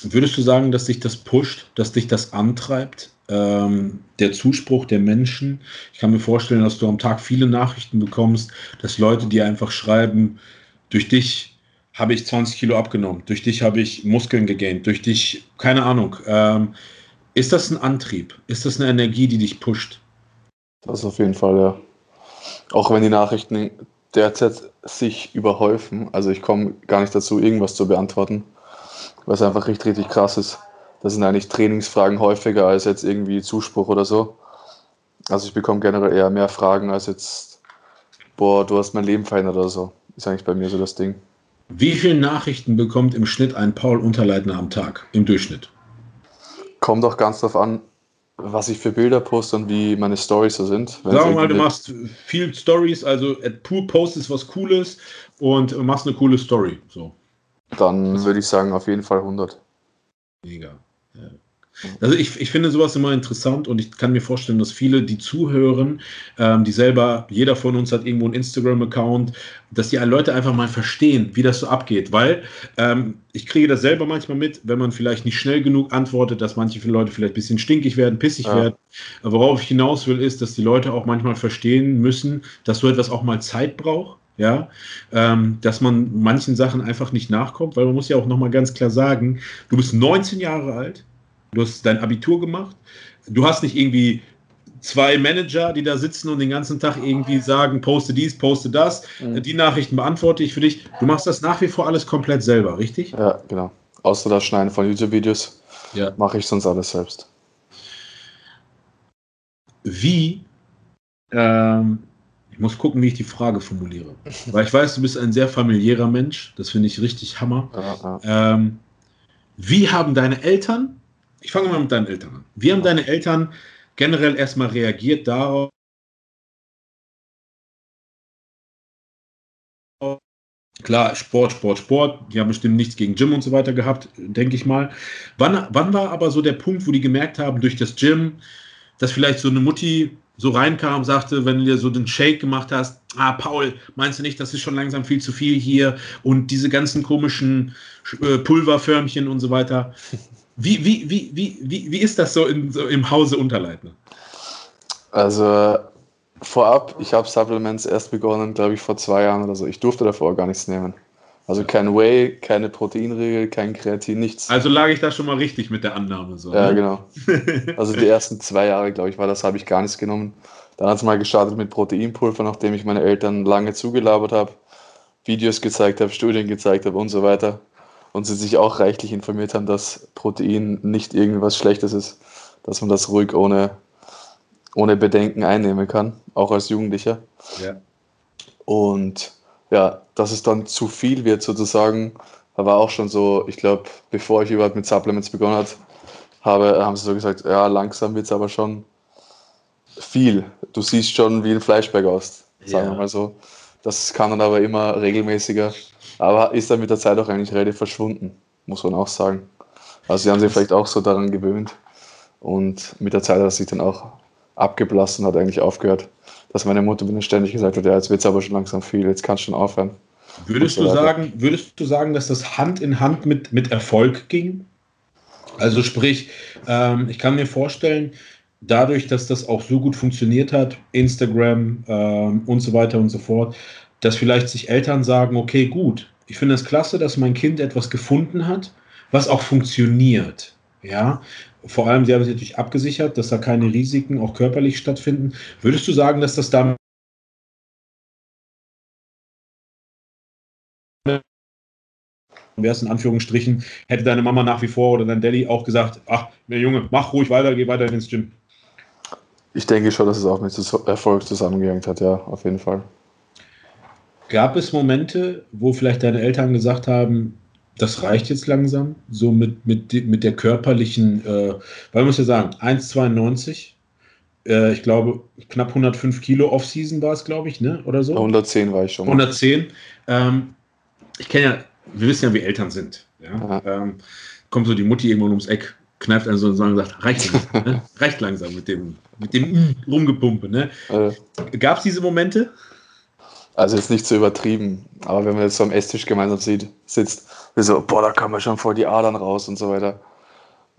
Würdest du sagen, dass dich das pusht, dass dich das antreibt, ähm, der Zuspruch der Menschen? Ich kann mir vorstellen, dass du am Tag viele Nachrichten bekommst, dass Leute dir einfach schreiben, durch dich habe ich 20 Kilo abgenommen, durch dich habe ich Muskeln gegaint, durch dich, keine Ahnung. Ähm, ist das ein Antrieb? Ist das eine Energie, die dich pusht? Das auf jeden Fall, ja. Auch wenn die Nachrichten derzeit sich überhäufen, also ich komme gar nicht dazu, irgendwas zu beantworten was einfach richtig, richtig krass ist. Das sind eigentlich Trainingsfragen häufiger als jetzt irgendwie Zuspruch oder so. Also ich bekomme generell eher mehr Fragen als jetzt, boah, du hast mein Leben verändert oder so. Ist eigentlich bei mir so das Ding. Wie viele Nachrichten bekommt im Schnitt ein Paul Unterleitner am Tag, im Durchschnitt? Kommt auch ganz darauf an, was ich für Bilder poste und wie meine Stories so sind. Sagen wir mal, du machst viel Stories, also postest was Cooles und machst eine coole Story. So. Dann würde ich sagen, auf jeden Fall 100. Mega. Ja. Also ich, ich finde sowas immer interessant und ich kann mir vorstellen, dass viele, die zuhören, ähm, die selber, jeder von uns hat irgendwo einen Instagram-Account, dass die Leute einfach mal verstehen, wie das so abgeht. Weil ähm, ich kriege das selber manchmal mit, wenn man vielleicht nicht schnell genug antwortet, dass manche Leute vielleicht ein bisschen stinkig werden, pissig ja. werden. Worauf ich hinaus will, ist, dass die Leute auch manchmal verstehen müssen, dass so etwas auch mal Zeit braucht ja, ähm, dass man manchen Sachen einfach nicht nachkommt, weil man muss ja auch nochmal ganz klar sagen, du bist 19 Jahre alt, du hast dein Abitur gemacht, du hast nicht irgendwie zwei Manager, die da sitzen und den ganzen Tag irgendwie sagen, poste dies, poste das, mhm. die Nachrichten beantworte ich für dich. Du machst das nach wie vor alles komplett selber, richtig? Ja, genau. Außer das Schneiden von YouTube-Videos ja. mache ich sonst alles selbst. Wie ähm, ich muss gucken, wie ich die Frage formuliere. <laughs> Weil ich weiß, du bist ein sehr familiärer Mensch. Das finde ich richtig Hammer. Ja, ja. Ähm, wie haben deine Eltern, ich fange mal mit deinen Eltern an, wie haben deine Eltern generell erstmal reagiert darauf, Klar, Sport, Sport, Sport. Die haben bestimmt nichts gegen Gym und so weiter gehabt, denke ich mal. Wann, wann war aber so der Punkt, wo die gemerkt haben, durch das Gym, dass vielleicht so eine Mutti so reinkam, sagte, wenn du dir so den Shake gemacht hast, ah, Paul, meinst du nicht, das ist schon langsam viel zu viel hier und diese ganzen komischen äh, Pulverförmchen und so weiter. <laughs> Wie, wie, wie, wie, wie, wie ist das so, in, so im Hause Unterleitner? Also vorab, ich habe Supplements erst begonnen, glaube ich, vor zwei Jahren oder so. Ich durfte davor gar nichts nehmen. Also kein Whey, keine Proteinregel, kein Kreatin, nichts. Also lag ich da schon mal richtig mit der Annahme. So, ja, ne? genau. Also die ersten zwei Jahre, glaube ich, war das, habe ich gar nichts genommen. Dann hat es mal gestartet mit Proteinpulver, nachdem ich meine Eltern lange zugelabert habe, Videos gezeigt habe, Studien gezeigt habe und so weiter. Und sie sich auch reichlich informiert haben, dass Protein nicht irgendwas Schlechtes ist, dass man das ruhig ohne, ohne Bedenken einnehmen kann, auch als Jugendlicher. Ja. Und ja, dass es dann zu viel wird sozusagen, war auch schon so, ich glaube, bevor ich überhaupt mit Supplements begonnen hat, habe, haben sie so gesagt, ja, langsam wird es aber schon viel. Du siehst schon wie ein Fleischberg aus, sagen ja. wir mal so. Das kann dann aber immer regelmäßiger, aber ist dann mit der Zeit auch eigentlich relativ verschwunden, muss man auch sagen. Also sie haben sich vielleicht auch so daran gewöhnt und mit der Zeit hat es sich dann auch abgeblasen, hat eigentlich aufgehört dass meine Mutter mir ständig gesagt hat, ja, jetzt wird es aber schon langsam viel, jetzt kannst du schon aufhören. Würdest du, sagen, würdest du sagen, dass das Hand in Hand mit, mit Erfolg ging? Also sprich, ähm, ich kann mir vorstellen, dadurch, dass das auch so gut funktioniert hat, Instagram ähm, und so weiter und so fort, dass vielleicht sich Eltern sagen, okay, gut, ich finde es klasse, dass mein Kind etwas gefunden hat, was auch funktioniert. Ja, vor allem, Sie haben sich natürlich abgesichert, dass da keine Risiken auch körperlich stattfinden. Würdest du sagen, dass das damit wäre es in Anführungsstrichen, hätte deine Mama nach wie vor oder dein Daddy auch gesagt, ach, Junge, mach ruhig weiter, geh weiter ins Gym. Ich denke schon, dass es auch mit Erfolg zusammengehängt hat, ja, auf jeden Fall. Gab es Momente, wo vielleicht deine Eltern gesagt haben, das reicht jetzt langsam, so mit, mit, mit der körperlichen, äh, weil man muss ja sagen, 1,92, äh, ich glaube knapp 105 Kilo Off-Season war es, glaube ich, ne? oder so? 110 war ich schon. 110. Ähm, ich kenne ja, wir wissen ja, wie Eltern sind. Ja? Ähm, kommt so die Mutti irgendwann ums Eck, kneift einen so und sagt, reicht langsam, ne? <laughs> reicht langsam mit dem, mit dem Rumgepumpe. Ne? Äh. Gab es diese Momente? Also jetzt nicht so übertrieben, aber wenn man jetzt so am Esstisch gemeinsam sieht, sitzt, wir so, boah, da kann man schon voll die Adern raus und so weiter.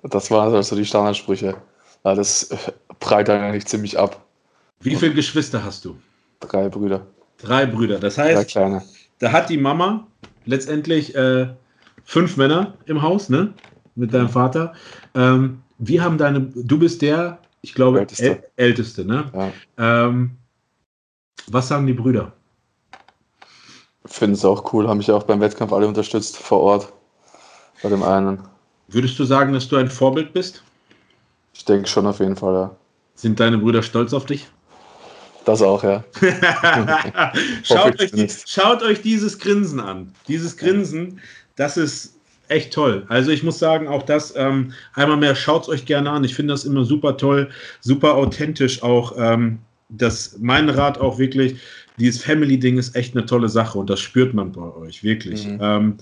Das waren also die Standardsprüche. Ja, das äh, prallt dann eigentlich ziemlich ab. Wie viele Geschwister hast du? Drei Brüder. Drei Brüder. Das heißt, da hat die Mama letztendlich äh, fünf Männer im Haus, ne? Mit deinem Vater. Ähm, wie haben deine, du bist der, ich glaube, Älteste, äl Älteste ne? Ja. Ähm, was sagen die Brüder? Finde es auch cool, haben mich auch beim Wettkampf alle unterstützt vor Ort. Bei dem einen. Würdest du sagen, dass du ein Vorbild bist? Ich denke schon auf jeden Fall, ja. Sind deine Brüder stolz auf dich? Das auch, ja. <laughs> schaut, euch die, schaut, euch dieses Grinsen an. Dieses Grinsen, das ist echt toll. Also ich muss sagen, auch das ähm, einmal mehr, schaut es euch gerne an. Ich finde das immer super toll, super authentisch auch. Ähm, das mein Rat auch wirklich, dieses Family-Ding ist echt eine tolle Sache und das spürt man bei euch, wirklich. Mhm. Ähm,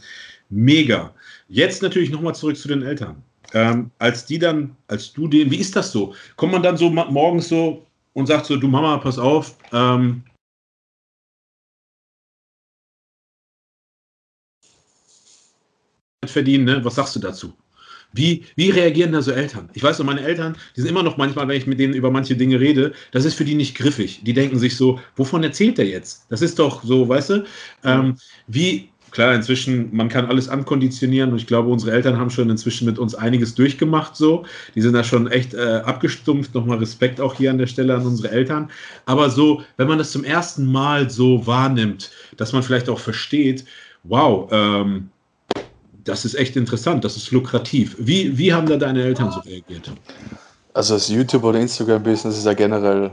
mega. Jetzt natürlich nochmal zurück zu den Eltern. ähm, als die dann, als du den, wie ist das so? Kommt man dann so morgens so und sagt so, du Mama, pass auf, ähm, verdienen, ne? Was sagst du dazu? Wie, wie reagieren da so Eltern? Ich weiß noch, meine Eltern, die sind immer noch manchmal, wenn ich mit denen über manche Dinge rede, das ist für die nicht griffig. Die denken sich so, wovon erzählt er jetzt? Das ist doch so, weißt du? Ähm, wie, klar, inzwischen, man kann alles ankonditionieren und ich glaube, unsere Eltern haben schon inzwischen mit uns einiges durchgemacht so. Die sind da schon echt äh, abgestumpft. Nochmal Respekt auch hier an der Stelle an unsere Eltern. Aber so, wenn man das zum ersten Mal so wahrnimmt, dass man vielleicht auch versteht, wow, ähm, das ist echt interessant, das ist lukrativ. Wie, wie haben da deine Eltern so reagiert? Also das YouTube- oder Instagram-Business ist ja generell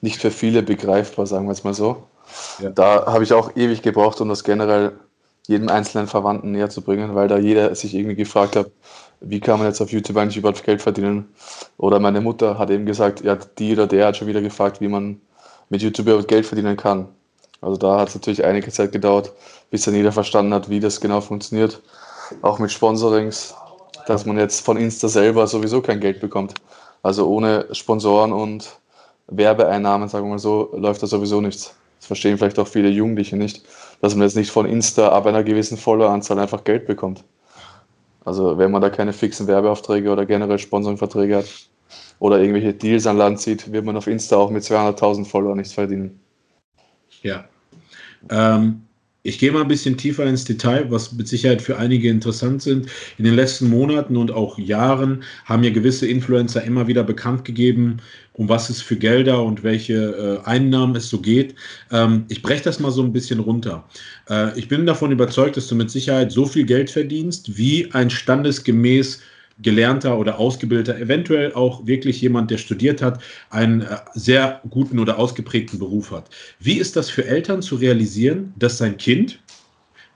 nicht für viele begreifbar, sagen wir es mal so. Ja. Da habe ich auch ewig gebraucht, um das generell jedem einzelnen Verwandten näher zu bringen, weil da jeder sich irgendwie gefragt hat, wie kann man jetzt auf YouTube eigentlich überhaupt Geld verdienen? Oder meine Mutter hat eben gesagt, ja, die oder der hat schon wieder gefragt, wie man mit YouTube überhaupt Geld verdienen kann. Also da hat es natürlich einige Zeit gedauert, bis dann jeder verstanden hat, wie das genau funktioniert auch mit Sponsorings, dass man jetzt von Insta selber sowieso kein Geld bekommt. Also ohne Sponsoren und Werbeeinnahmen, sagen wir mal so, läuft da sowieso nichts. Das verstehen vielleicht auch viele Jugendliche nicht, dass man jetzt nicht von Insta ab einer gewissen Followeranzahl einfach Geld bekommt. Also wenn man da keine fixen Werbeaufträge oder generell Sponsoringverträge hat oder irgendwelche Deals an Land zieht, wird man auf Insta auch mit 200.000 Follower nichts verdienen. Ja. Ähm, ich gehe mal ein bisschen tiefer ins Detail, was mit Sicherheit für einige interessant sind. In den letzten Monaten und auch Jahren haben ja gewisse Influencer immer wieder bekannt gegeben, um was es für Gelder und welche äh, Einnahmen es so geht. Ähm, ich breche das mal so ein bisschen runter. Äh, ich bin davon überzeugt, dass du mit Sicherheit so viel Geld verdienst, wie ein standesgemäß gelernter oder ausgebildeter, eventuell auch wirklich jemand, der studiert hat, einen äh, sehr guten oder ausgeprägten Beruf hat. Wie ist das für Eltern zu realisieren, dass sein Kind,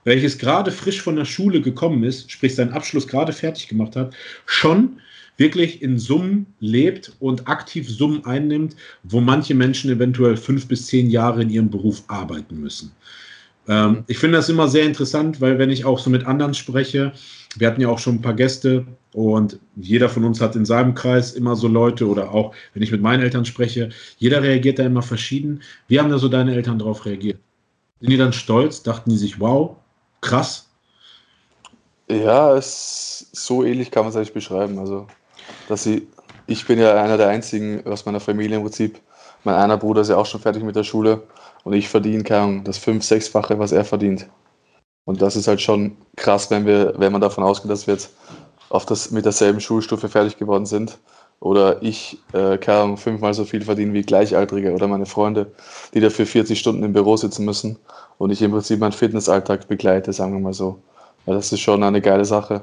welches gerade frisch von der Schule gekommen ist, sprich seinen Abschluss gerade fertig gemacht hat, schon wirklich in Summen lebt und aktiv Summen einnimmt, wo manche Menschen eventuell fünf bis zehn Jahre in ihrem Beruf arbeiten müssen. Ähm, ich finde das immer sehr interessant, weil wenn ich auch so mit anderen spreche, wir hatten ja auch schon ein paar Gäste und jeder von uns hat in seinem Kreis immer so Leute oder auch, wenn ich mit meinen Eltern spreche, jeder reagiert da immer verschieden. Wie haben da so deine Eltern darauf reagiert? Sind die dann stolz? Dachten die sich, wow, krass? Ja, es, so ähnlich kann man es eigentlich beschreiben. Also, dass sie, ich bin ja einer der einzigen aus meiner Familie im Prinzip. Mein einer Bruder ist ja auch schon fertig mit der Schule und ich verdiene, keine Ahnung, das fünf-, sechsfache, was er verdient. Und das ist halt schon krass, wenn, wir, wenn man davon ausgeht, dass wir jetzt auf das, mit derselben Schulstufe fertig geworden sind. Oder ich, äh, keine Ahnung, fünfmal so viel verdiene wie Gleichaltrige oder meine Freunde, die dafür 40 Stunden im Büro sitzen müssen und ich im Prinzip meinen Fitnessalltag begleite, sagen wir mal so. Weil das ist schon eine geile Sache.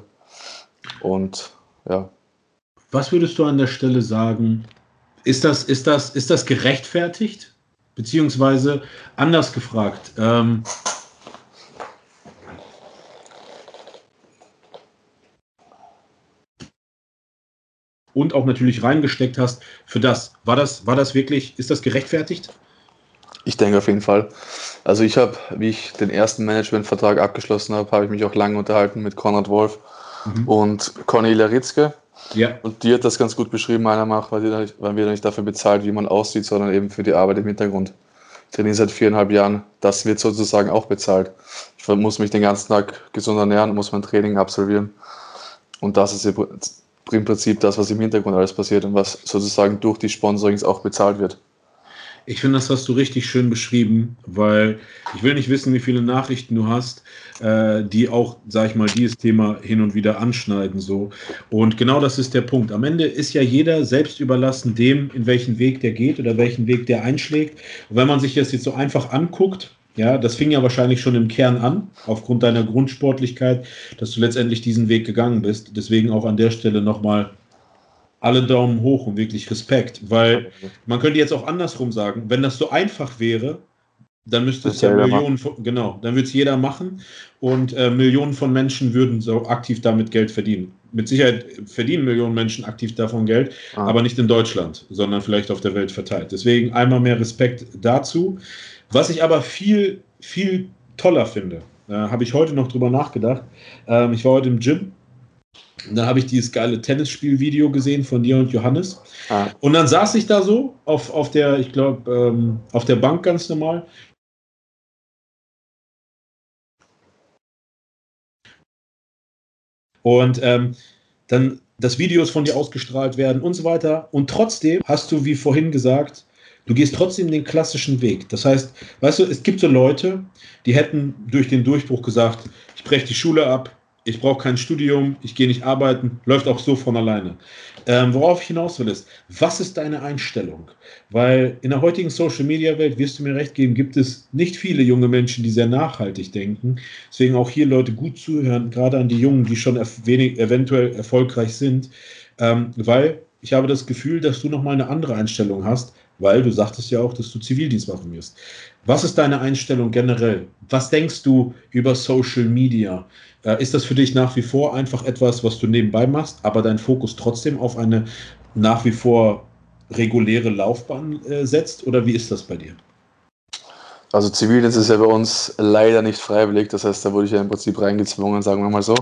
Und ja. Was würdest du an der Stelle sagen? Ist das, ist das, ist das gerechtfertigt? Beziehungsweise anders gefragt, ähm, und auch natürlich reingesteckt hast für das. War das, war das wirklich, ist das gerechtfertigt? Ich denke auf jeden Fall. Also ich habe, wie ich den ersten Managementvertrag abgeschlossen habe, habe ich mich auch lange unterhalten mit Konrad Wolf mhm. und Cornelia Ritzke. Ja. Und die hat das ganz gut beschrieben, meiner Meinung nach, weil, die, weil wir nicht dafür bezahlt, wie man aussieht, sondern eben für die Arbeit im Hintergrund. Ich trainiere seit viereinhalb Jahren. Das wird sozusagen auch bezahlt. Ich muss mich den ganzen Tag gesund ernähren, muss mein Training absolvieren. Und das ist im Prinzip das, was im Hintergrund alles passiert und was sozusagen durch die Sponsorings auch bezahlt wird. Ich finde, das hast du richtig schön beschrieben, weil ich will nicht wissen, wie viele Nachrichten du hast, äh, die auch, sag ich mal, dieses Thema hin und wieder anschneiden. So. Und genau das ist der Punkt. Am Ende ist ja jeder selbst überlassen dem, in welchen Weg der geht oder welchen Weg der einschlägt. Und wenn man sich das jetzt so einfach anguckt, ja, das fing ja wahrscheinlich schon im Kern an, aufgrund deiner Grundsportlichkeit, dass du letztendlich diesen Weg gegangen bist. Deswegen auch an der Stelle nochmal alle Daumen hoch und wirklich Respekt, weil man könnte jetzt auch andersrum sagen, wenn das so einfach wäre, dann müsste es ja Millionen von, genau, dann würde es jeder machen und äh, Millionen von Menschen würden so aktiv damit Geld verdienen. Mit Sicherheit verdienen Millionen Menschen aktiv davon Geld, ah. aber nicht in Deutschland, sondern vielleicht auf der Welt verteilt. Deswegen einmal mehr Respekt dazu. Was ich aber viel, viel toller finde, äh, habe ich heute noch drüber nachgedacht. Ähm, ich war heute im Gym Und dann habe ich dieses geile Tennisspiel-Video gesehen von dir und Johannes. Ah. Und dann saß ich da so auf, auf der, ich glaube, ähm, auf der Bank ganz normal. Und ähm, dann dass Videos von dir ausgestrahlt werden und so weiter. Und trotzdem hast du, wie vorhin gesagt, du gehst trotzdem den klassischen Weg. Das heißt, weißt du, es gibt so Leute, die hätten durch den Durchbruch gesagt, ich breche die Schule ab, ich brauche kein Studium, ich gehe nicht arbeiten, läuft auch so von alleine. Ähm, worauf ich hinaus will ist, was ist deine Einstellung? Weil in der heutigen Social-Media-Welt, wirst du mir recht geben, gibt es nicht viele junge Menschen, die sehr nachhaltig denken. Deswegen auch hier Leute gut zuhören, gerade an die Jungen, die schon wenig, eventuell erfolgreich sind, ähm, weil ich habe das Gefühl, dass du nochmal eine andere Einstellung hast, weil du sagtest ja auch, dass du Zivildienst machen wirst. Was ist deine Einstellung generell? Was denkst du über Social Media? Äh, ist das für dich nach wie vor einfach etwas, was du nebenbei machst, aber dein Fokus trotzdem auf eine nach wie vor reguläre Laufbahn äh, setzt? Oder wie ist das bei dir? Also Zivildienst ist ja bei uns leider nicht freiwillig, das heißt, da wurde ich ja im Prinzip reingezwungen, sagen wir mal so.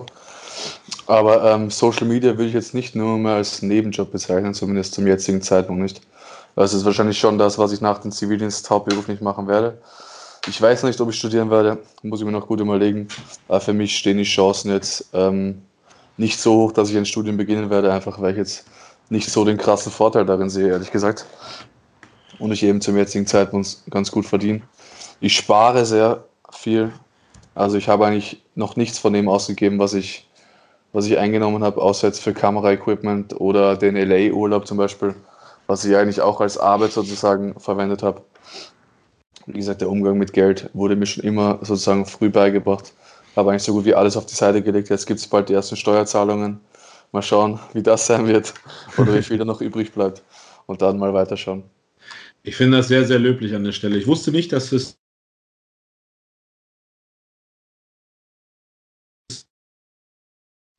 Aber ähm, Social Media würde ich jetzt nicht nur mehr als Nebenjob bezeichnen, zumindest zum jetzigen Zeitpunkt nicht. Das ist wahrscheinlich schon das, was ich nach dem Zivildienst hauptberuflich machen werde. Ich weiß nicht, ob ich studieren werde, muss ich mir noch gut überlegen. Aber für mich stehen die Chancen jetzt ähm, nicht so hoch, dass ich ein Studium beginnen werde, einfach weil ich jetzt nicht so den krassen Vorteil darin sehe, ehrlich gesagt. Und ich eben zum jetzigen Zeitpunkt ganz gut verdiene. Ich spare sehr viel. Also ich habe eigentlich noch nichts von dem ausgegeben, was ich, was ich eingenommen habe, außer jetzt für Kameraequipment oder den LA-Urlaub zum Beispiel, was ich eigentlich auch als Arbeit sozusagen verwendet habe wie gesagt, der Umgang mit Geld wurde mir schon immer sozusagen früh beigebracht. Habe eigentlich so gut wie alles auf die Seite gelegt. Jetzt gibt es bald die ersten Steuerzahlungen. Mal schauen, wie das sein wird <laughs> oder wie viel da noch übrig bleibt. Und dann mal weiterschauen. Ich finde das sehr, sehr löblich an der Stelle. Ich wusste nicht, dass es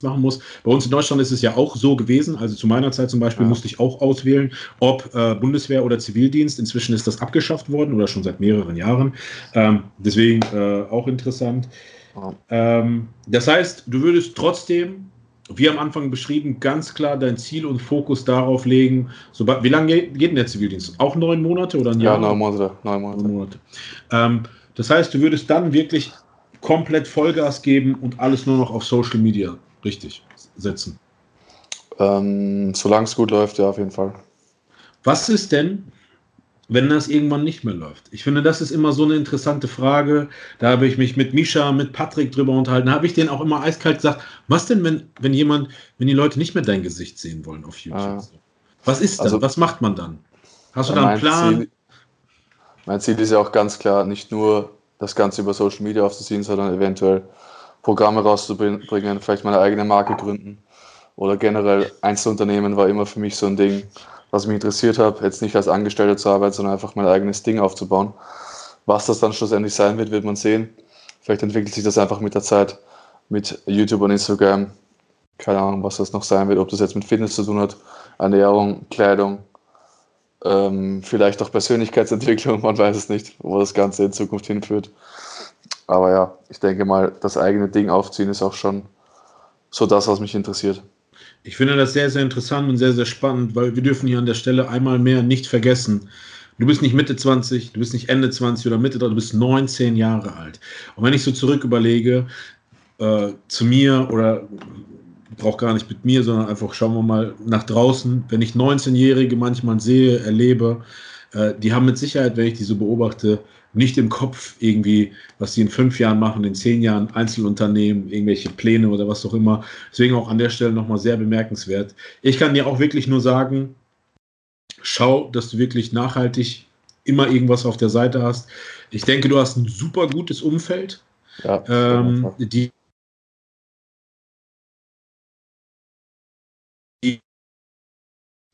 machen muss. Bei uns in Deutschland ist es ja auch so gewesen. Also zu meiner Zeit zum Beispiel ja. musste ich auch auswählen, ob äh, Bundeswehr oder Zivildienst. Inzwischen ist das abgeschafft worden oder schon seit mehreren Jahren. Ähm, deswegen äh, auch interessant. Ja. Ähm, das heißt, du würdest trotzdem, wie am Anfang beschrieben, ganz klar dein Ziel und Fokus darauf legen. Sobald, wie lange geht denn der Zivildienst? Auch neun Monate oder ein Jahr? Ja, neun Monate. Neun Monate. Neun Monate. Ähm, das heißt, du würdest dann wirklich komplett Vollgas geben und alles nur noch auf Social Media richtig setzen? Ähm, Solange es gut läuft, ja, auf jeden Fall. Was ist denn, wenn das irgendwann nicht mehr läuft? Ich finde, das ist immer so eine interessante Frage. Da habe ich mich mit Misha, mit Patrick drüber unterhalten. Da habe ich denen auch immer eiskalt gesagt, was denn, wenn, wenn jemand, wenn die Leute nicht mehr dein Gesicht sehen wollen auf YouTube? Ah. Was ist dann? Also, was macht man dann? Hast du da einen Plan? Ziel, mein Ziel ist ja auch ganz klar, nicht nur das Ganze über Social Media aufzuziehen, sondern eventuell Programme rauszubringen, vielleicht meine eigene Marke gründen oder generell Einzelunternehmen war immer für mich so ein Ding, was mich interessiert hat, jetzt nicht als Angestellter zu arbeiten, sondern einfach mein eigenes Ding aufzubauen. Was das dann schlussendlich sein wird, wird man sehen. Vielleicht entwickelt sich das einfach mit der Zeit, mit YouTube und Instagram. Keine Ahnung, was das noch sein wird, ob das jetzt mit Fitness zu tun hat, Ernährung, Kleidung, ähm, vielleicht auch Persönlichkeitsentwicklung, <laughs> man weiß es nicht, wo das Ganze in Zukunft hinführt. Aber ja, ich denke mal, das eigene Ding aufziehen ist auch schon so das, was mich interessiert. Ich finde das sehr, sehr interessant und sehr, sehr spannend, weil wir dürfen hier an der Stelle einmal mehr nicht vergessen, du bist nicht Mitte 20, du bist nicht Ende 20 oder Mitte, du bist 19 Jahre alt. Und wenn ich so zurück überlege, äh, zu mir oder brauche gar nicht mit mir, sondern einfach schauen wir mal nach draußen, wenn ich 19-Jährige manchmal sehe, erlebe, äh, die haben mit Sicherheit, wenn ich die so beobachte, nicht im Kopf irgendwie, was sie in fünf Jahren machen, in zehn Jahren Einzelunternehmen, irgendwelche Pläne oder was auch immer. Deswegen auch an der Stelle nochmal sehr bemerkenswert. Ich kann dir auch wirklich nur sagen, schau, dass du wirklich nachhaltig immer irgendwas auf der Seite hast. Ich denke, du hast ein super gutes Umfeld. Ja, ähm, die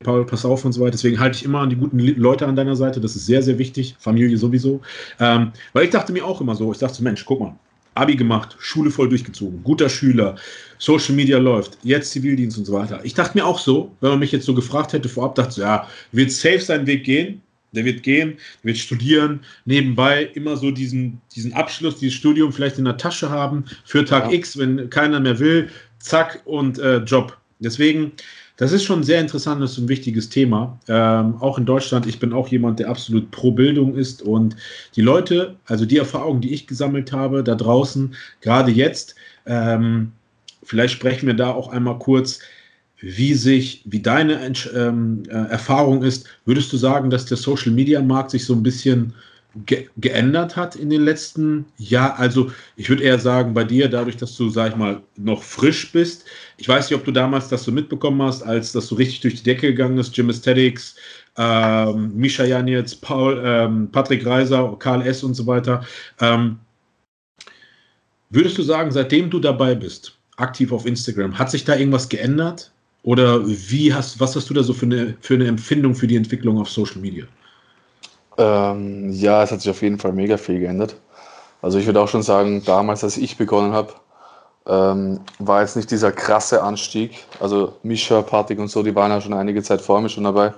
Paul, pass auf und so weiter. Deswegen halte ich immer an die guten Leute an deiner Seite. Das ist sehr, sehr wichtig. Familie sowieso. Ähm, weil ich dachte mir auch immer so, ich dachte, Mensch, guck mal, Abi gemacht, Schule voll durchgezogen, guter Schüler, Social Media läuft, jetzt Zivildienst und so weiter. Ich dachte mir auch so, wenn man mich jetzt so gefragt hätte vorab, dachte ich, ja, wird safe seinen Weg gehen, der wird gehen, der wird studieren, nebenbei immer so diesen, diesen Abschluss, dieses Studium vielleicht in der Tasche haben für Tag ja. X, wenn keiner mehr will, zack und äh, Job. Deswegen, das ist schon ein sehr interessantes und wichtiges Thema. Ähm, auch in Deutschland, ich bin auch jemand, der absolut pro Bildung ist und die Leute, also die Erfahrungen, die ich gesammelt habe da draußen, gerade jetzt, ähm, vielleicht sprechen wir da auch einmal kurz, wie sich, wie deine ähm, äh, Erfahrung ist. Würdest du sagen, dass der Social Media Markt sich so ein bisschen ge geändert hat in den letzten Jahren? Also ich würde eher sagen, bei dir, dadurch, dass du, sag ich mal, noch frisch bist. Ich weiß nicht, ob du damals das so mitbekommen hast, als das so richtig durch die Decke gegangen ist. Jim Aesthetics, ähm, Misha Janitz, Paul, ähm, Patrick Reiser, Karl S. und so weiter. Ähm, würdest du sagen, seitdem du dabei bist, aktiv auf Instagram, hat sich da irgendwas geändert? Oder wie hast, was hast du da so für eine, für eine Empfindung für die Entwicklung auf Social Media? Ähm, ja, es hat sich auf jeden Fall mega viel geändert. Also ich würde auch schon sagen, damals, als ich begonnen habe, ähm, war jetzt nicht dieser krasse Anstieg. Also Mischa, Patrick und so, die waren ja schon einige Zeit vor mir schon dabei.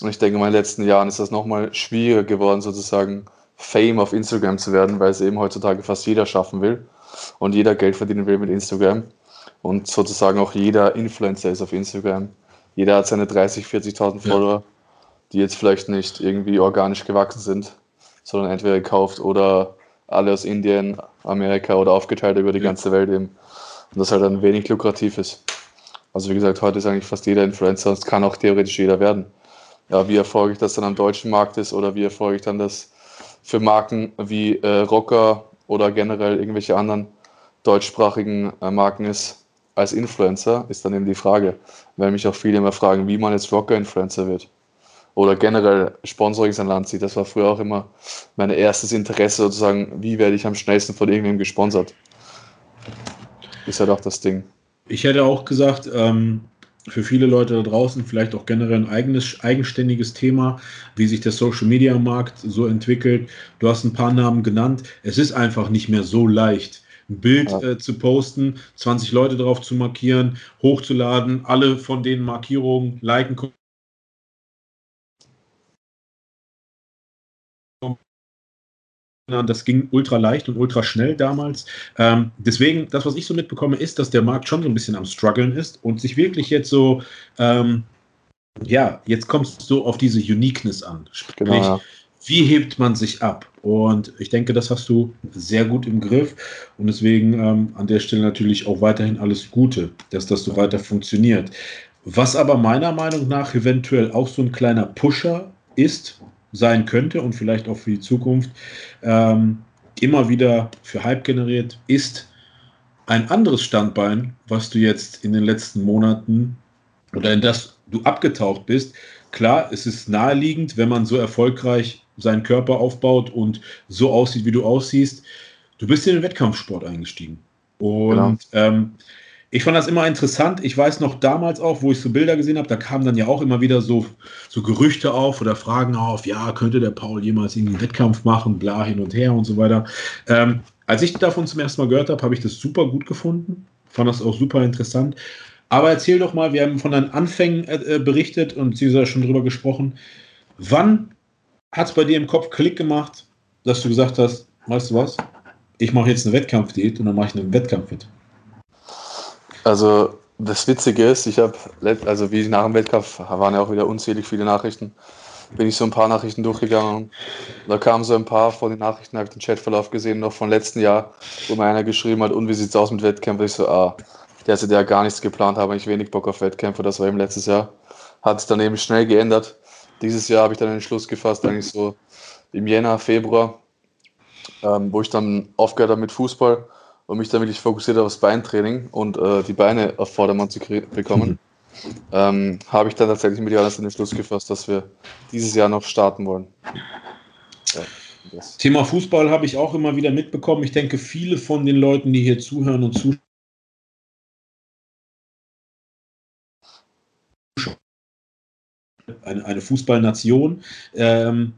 Und ich denke, in den letzten Jahren ist das nochmal schwieriger geworden, sozusagen Fame auf Instagram zu werden, weil es eben heutzutage fast jeder schaffen will und jeder Geld verdienen will mit Instagram und sozusagen auch jeder Influencer ist auf Instagram. Jeder hat seine 30, 40.000 Follower, ja. Die jetzt vielleicht nicht irgendwie organisch gewachsen sind, sondern entweder gekauft oder alle aus Indien, Amerika oder aufgeteilt über die ganze Welt eben. Und das halt dann wenig lukrativ ist. Also wie gesagt, heute ist eigentlich fast jeder Influencer und es kann auch theoretisch jeder werden. Ja, wie erfolgreich das dann am deutschen Markt ist oder wie erfolgreich dann das für Marken wie äh, Rocker oder generell irgendwelche anderen deutschsprachigen äh, Marken ist, als Influencer ist dann eben die Frage, weil mich auch viele immer fragen, wie man jetzt Rocker-Influencer wird. Oder generell Sponsorings an Land zieht. Das war früher auch immer mein erstes Interesse, sozusagen, wie werde ich am schnellsten von irgendwem gesponsert. Ist ja halt doch das Ding. Ich hätte auch gesagt, ähm, für viele Leute da draußen vielleicht auch generell ein eigenes, eigenständiges Thema, wie sich der Social Media Markt so entwickelt. Du hast ein paar Namen genannt. Es ist einfach nicht mehr so leicht ein Bild ja. äh, zu posten, 20 Leute drauf zu markieren, hochzuladen, alle von den Markierungen liken. Das ging ultra leicht und ultra schnell damals. Ähm, deswegen, das, was ich so mitbekomme, ist, dass der Markt schon so ein bisschen am struggeln ist und sich wirklich jetzt so, ähm, ja, jetzt kommst du so auf diese Uniqueness an. Sprich, genau, ja wie hebt man sich ab? Und ich denke, das hast du sehr gut im Griff. Und deswegen ähm, an der Stelle natürlich auch weiterhin alles Gute, dass das so weiter funktioniert. Was aber meiner Meinung nach eventuell auch so ein kleiner Pusher ist, sein könnte und vielleicht auch für die Zukunft ähm, immer wieder für Hype generiert, ist ein anderes Standbein, was du jetzt in den letzten Monaten oder in das du abgetaucht bist. Klar, es ist naheliegend, wenn man so erfolgreich seinen Körper aufbaut und so aussieht, wie du aussiehst. Du bist in den Wettkampfsport eingestiegen. Und genau. ähm, ich fand das immer interessant. Ich weiß noch damals auch, wo ich so Bilder gesehen habe, da kamen dann ja auch immer wieder so, so Gerüchte auf oder Fragen auf, ja, könnte der Paul jemals irgendwie einen Wettkampf machen, bla hin und her und so weiter. Ähm, als ich davon zum ersten Mal gehört habe, habe ich das super gut gefunden. Fand das auch super interessant. Aber erzähl doch mal, wir haben von deinen Anfängen äh, berichtet und beziehungsweise schon drüber gesprochen. Wann hat es bei dir im Kopf Klick gemacht, dass du gesagt hast, weißt du was, ich mache jetzt eine Wettkampfdiät und dann mache ich einen Wettkampf mit? Also das Witzige ist, ich habe, also wie nach dem Wettkampf waren ja auch wieder unzählig viele Nachrichten, bin ich so ein paar Nachrichten durchgegangen. Da kamen so ein paar von den Nachrichten, habe ich den Chatverlauf gesehen, noch von letzten Jahr, wo mir einer geschrieben hat, und wie sieht es aus mit Wettkämpfen? Ich so, ah, der hatte ja gar nichts geplant, habe ich wenig Bock auf Wettkämpfe, das war eben letztes Jahr. Hat es dann eben schnell geändert dieses Jahr habe ich dann den Entschluss gefasst, eigentlich so im Jänner, Februar, ähm, wo ich dann aufgehört habe mit Fußball und mich dann wirklich fokussiert aufs Beintraining und äh, die Beine auf Vordermann zu bekommen. Mhm. <laughs> Ähm, habe ich dann tatsächlich mit Johannes den Entschluss gefasst, dass wir dieses Jahr noch starten wollen. Ja, Thema Fußball habe ich auch immer wieder mitbekommen. Ich denke, viele von den Leuten, die hier zuhören und zuschauen, eine, eine Fußballnation. Ähm,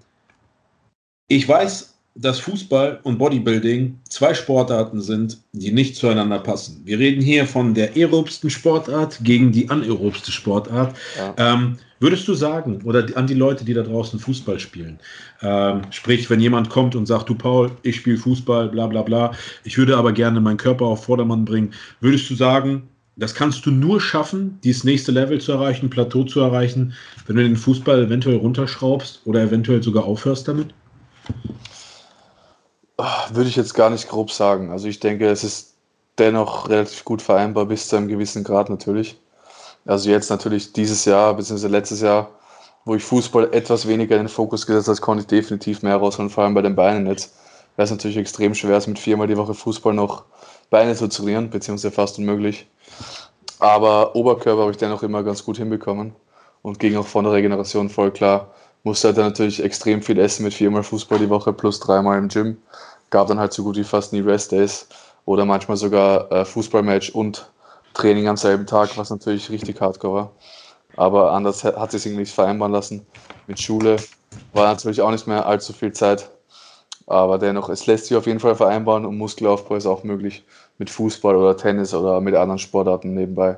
ich weiß, dass Fußball und Bodybuilding zwei Sportarten sind, die nicht zueinander passen. Wir reden hier von der aerobsten Sportart gegen die anaerobste Sportart. Ja. Ähm, würdest du sagen, oder an die Leute, die da draußen Fußball spielen, ähm, sprich, wenn jemand kommt und sagt, du Paul, ich spiele Fußball, bla bla bla, ich würde aber gerne meinen Körper auf Vordermann bringen, würdest du sagen, das kannst du nur schaffen, dieses nächste Level zu erreichen, Plateau zu erreichen, wenn du den Fußball eventuell runterschraubst oder eventuell sogar aufhörst damit? Würde ich jetzt gar nicht grob sagen. Also ich denke, es ist dennoch relativ gut vereinbar bis zu einem gewissen Grad natürlich. Also jetzt natürlich dieses Jahr bzw. letztes Jahr, wo ich Fußball etwas weniger in den Fokus gesetzt habe, konnte ich definitiv mehr rausholen, vor allem bei den Beinen jetzt. Weil es natürlich extrem schwer ist, mit viermal die Woche Fußball noch Beine zu trainieren, beziehungsweise fast unmöglich. Aber Oberkörper habe ich dennoch immer ganz gut hinbekommen und ging auch von der Regeneration voll klar. Musste halt dann natürlich extrem viel essen mit viermal Fußball die Woche plus dreimal im Gym. Gab dann halt so gut wie fast nie Rest-Days oder manchmal sogar äh, Fußballmatch und Training am selben Tag, was natürlich richtig hardcore war. Aber anders hat sich irgendwie nicht vereinbaren lassen. Mit Schule war natürlich auch nicht mehr allzu viel Zeit. Aber dennoch, es lässt sich auf jeden Fall vereinbaren und Muskelaufbau ist auch möglich mit Fußball oder Tennis oder mit anderen Sportarten nebenbei.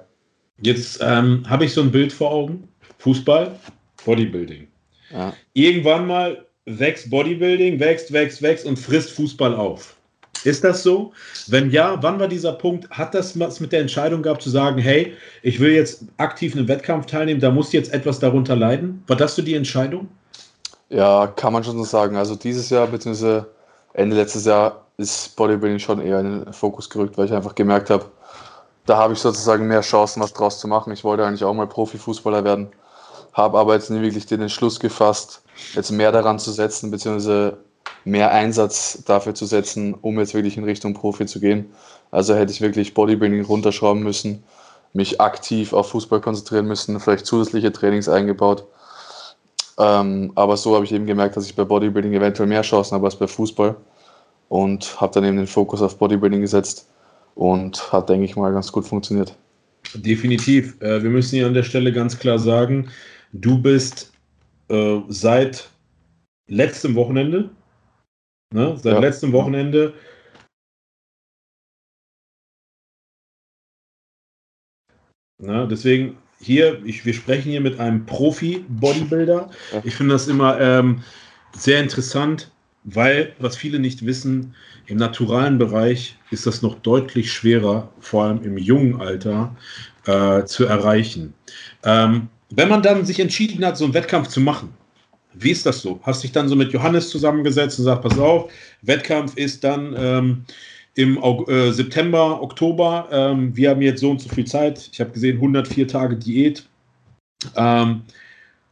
Jetzt ähm, habe ich so ein Bild vor Augen. Fußball, Bodybuilding. Ja. Irgendwann mal wächst Bodybuilding, wächst, wächst, wächst und frisst Fußball auf. Ist das so? Wenn ja, wann war dieser Punkt? Hat das was mit der Entscheidung gehabt zu sagen, hey, ich will jetzt aktiv in einem Wettkampf teilnehmen, da muss jetzt etwas darunter leiden? War das so die Entscheidung? Ja, kann man schon so sagen. Also dieses Jahr bzw. Ende letztes Jahr ist Bodybuilding schon eher in den Fokus gerückt, weil ich einfach gemerkt habe, da habe ich sozusagen mehr Chancen, was draus zu machen. Ich wollte eigentlich auch mal Profifußballer werden, habe aber jetzt nie wirklich den Entschluss gefasst, jetzt mehr daran zu setzen, beziehungsweise mehr Einsatz dafür zu setzen, um jetzt wirklich in Richtung Profi zu gehen. Also hätte ich wirklich Bodybuilding runterschrauben müssen, mich aktiv auf Fußball konzentrieren müssen, vielleicht zusätzliche Trainings eingebaut ähm, aber so habe ich eben gemerkt, dass ich bei Bodybuilding eventuell mehr Chancen habe als bei Fußball und habe dann eben den Fokus auf Bodybuilding gesetzt und hat, denke ich mal, ganz gut funktioniert. Definitiv. Äh, wir müssen hier an der Stelle ganz klar sagen, du bist äh, seit letztem Wochenende, ne, seit ja. letztem Wochenende Na, deswegen hier, ich, wir sprechen hier mit einem Profi-Bodybuilder. Ich finde das immer ähm, sehr interessant, weil, was viele nicht wissen, im naturalen Bereich ist das noch deutlich schwerer, vor allem im jungen Alter, äh, zu erreichen. Ähm, wenn man dann sich entschieden hat, so einen Wettkampf zu machen, wie ist das so? Hast dich dann so mit Johannes zusammengesetzt und gesagt, pass auf, Wettkampf ist dann ähm, im äh, September, Oktober. Ähm, wir haben jetzt so und so viel Zeit. Ich habe gesehen, 104 Tage Diät. Ähm,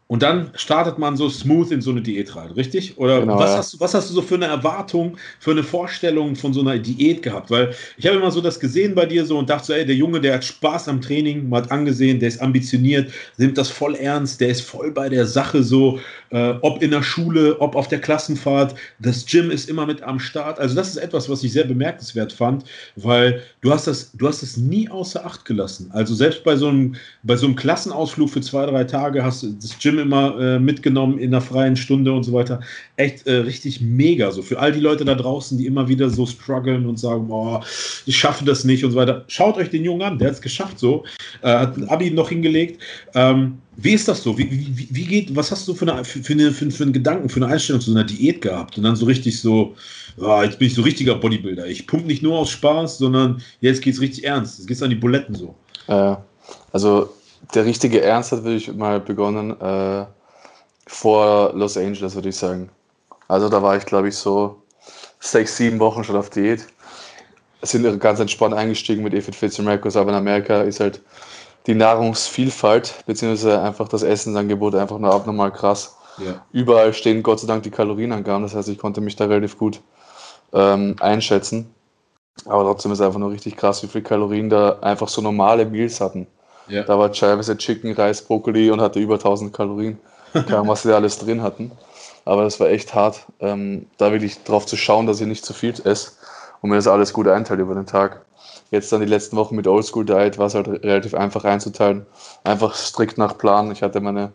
und dann startet man so smooth in so eine Diät rein, richtig? Oder genau, was, ja. hast du, was hast du so für eine Erwartung, für eine Vorstellung von so einer Diät gehabt? Weil ich habe immer so das gesehen bei dir so und dachte so, ey, der Junge, der hat Spaß am Training, man hat angesehen, der ist ambitioniert, nimmt das voll ernst, der ist voll bei der Sache so, äh, ob in der Schule, ob auf der Klassenfahrt, das Gym ist immer mit am Start. Also das ist etwas, was ich sehr bemerkenswert fand, weil du hast das, du hast das nie außer Acht gelassen. Also selbst bei so einem, bei so einem Klassenausflug für zwei, drei Tage hast du das Gym immer äh, mitgenommen in der freien Stunde und so weiter. Echt äh, richtig mega. So für all die Leute da draußen, die immer wieder so strugglen und sagen, boah, ich schaffe das nicht und so weiter. Schaut euch den Jungen an, der hat es geschafft so. Äh, hat ein Abi noch hingelegt. Ähm, wie ist das so? Wie, wie, wie geht, was hast du für, eine, für, eine, für, für einen Gedanken, für eine Einstellung zu einer Diät gehabt? Und dann so richtig so, oh, jetzt bin ich so richtiger Bodybuilder. Ich pumpe nicht nur aus Spaß, sondern jetzt geht es richtig ernst. Jetzt geht es an die Buletten so. Äh, also der richtige Ernst hat wirklich mal begonnen äh, vor Los Angeles, würde ich sagen. Also da war ich, glaube ich, so sechs, sieben Wochen schon auf Diät. Sind ganz entspannt eingestiegen mit Efit Fitzgerald, aber in Amerika ist halt die Nahrungsvielfalt, beziehungsweise einfach das Essensangebot einfach nur abnormal krass. Ja. Überall stehen Gott sei Dank die Kalorienangaben, das heißt, ich konnte mich da relativ gut ähm, einschätzen. Aber trotzdem ist einfach nur richtig krass, wie viele Kalorien da einfach so normale Meals hatten. Ja. Da war teilweise Chicken, Reis, Brokkoli und hatte über 1000 Kalorien. Kaum, was sie alles drin hatten. Aber das war echt hart, ähm, da wirklich drauf zu schauen, dass ich nicht zu viel esse und mir das alles gut einteilt über den Tag. Jetzt dann die letzten Wochen mit Oldschool Diet war es halt relativ einfach einzuteilen. Einfach strikt nach Plan. Ich hatte meine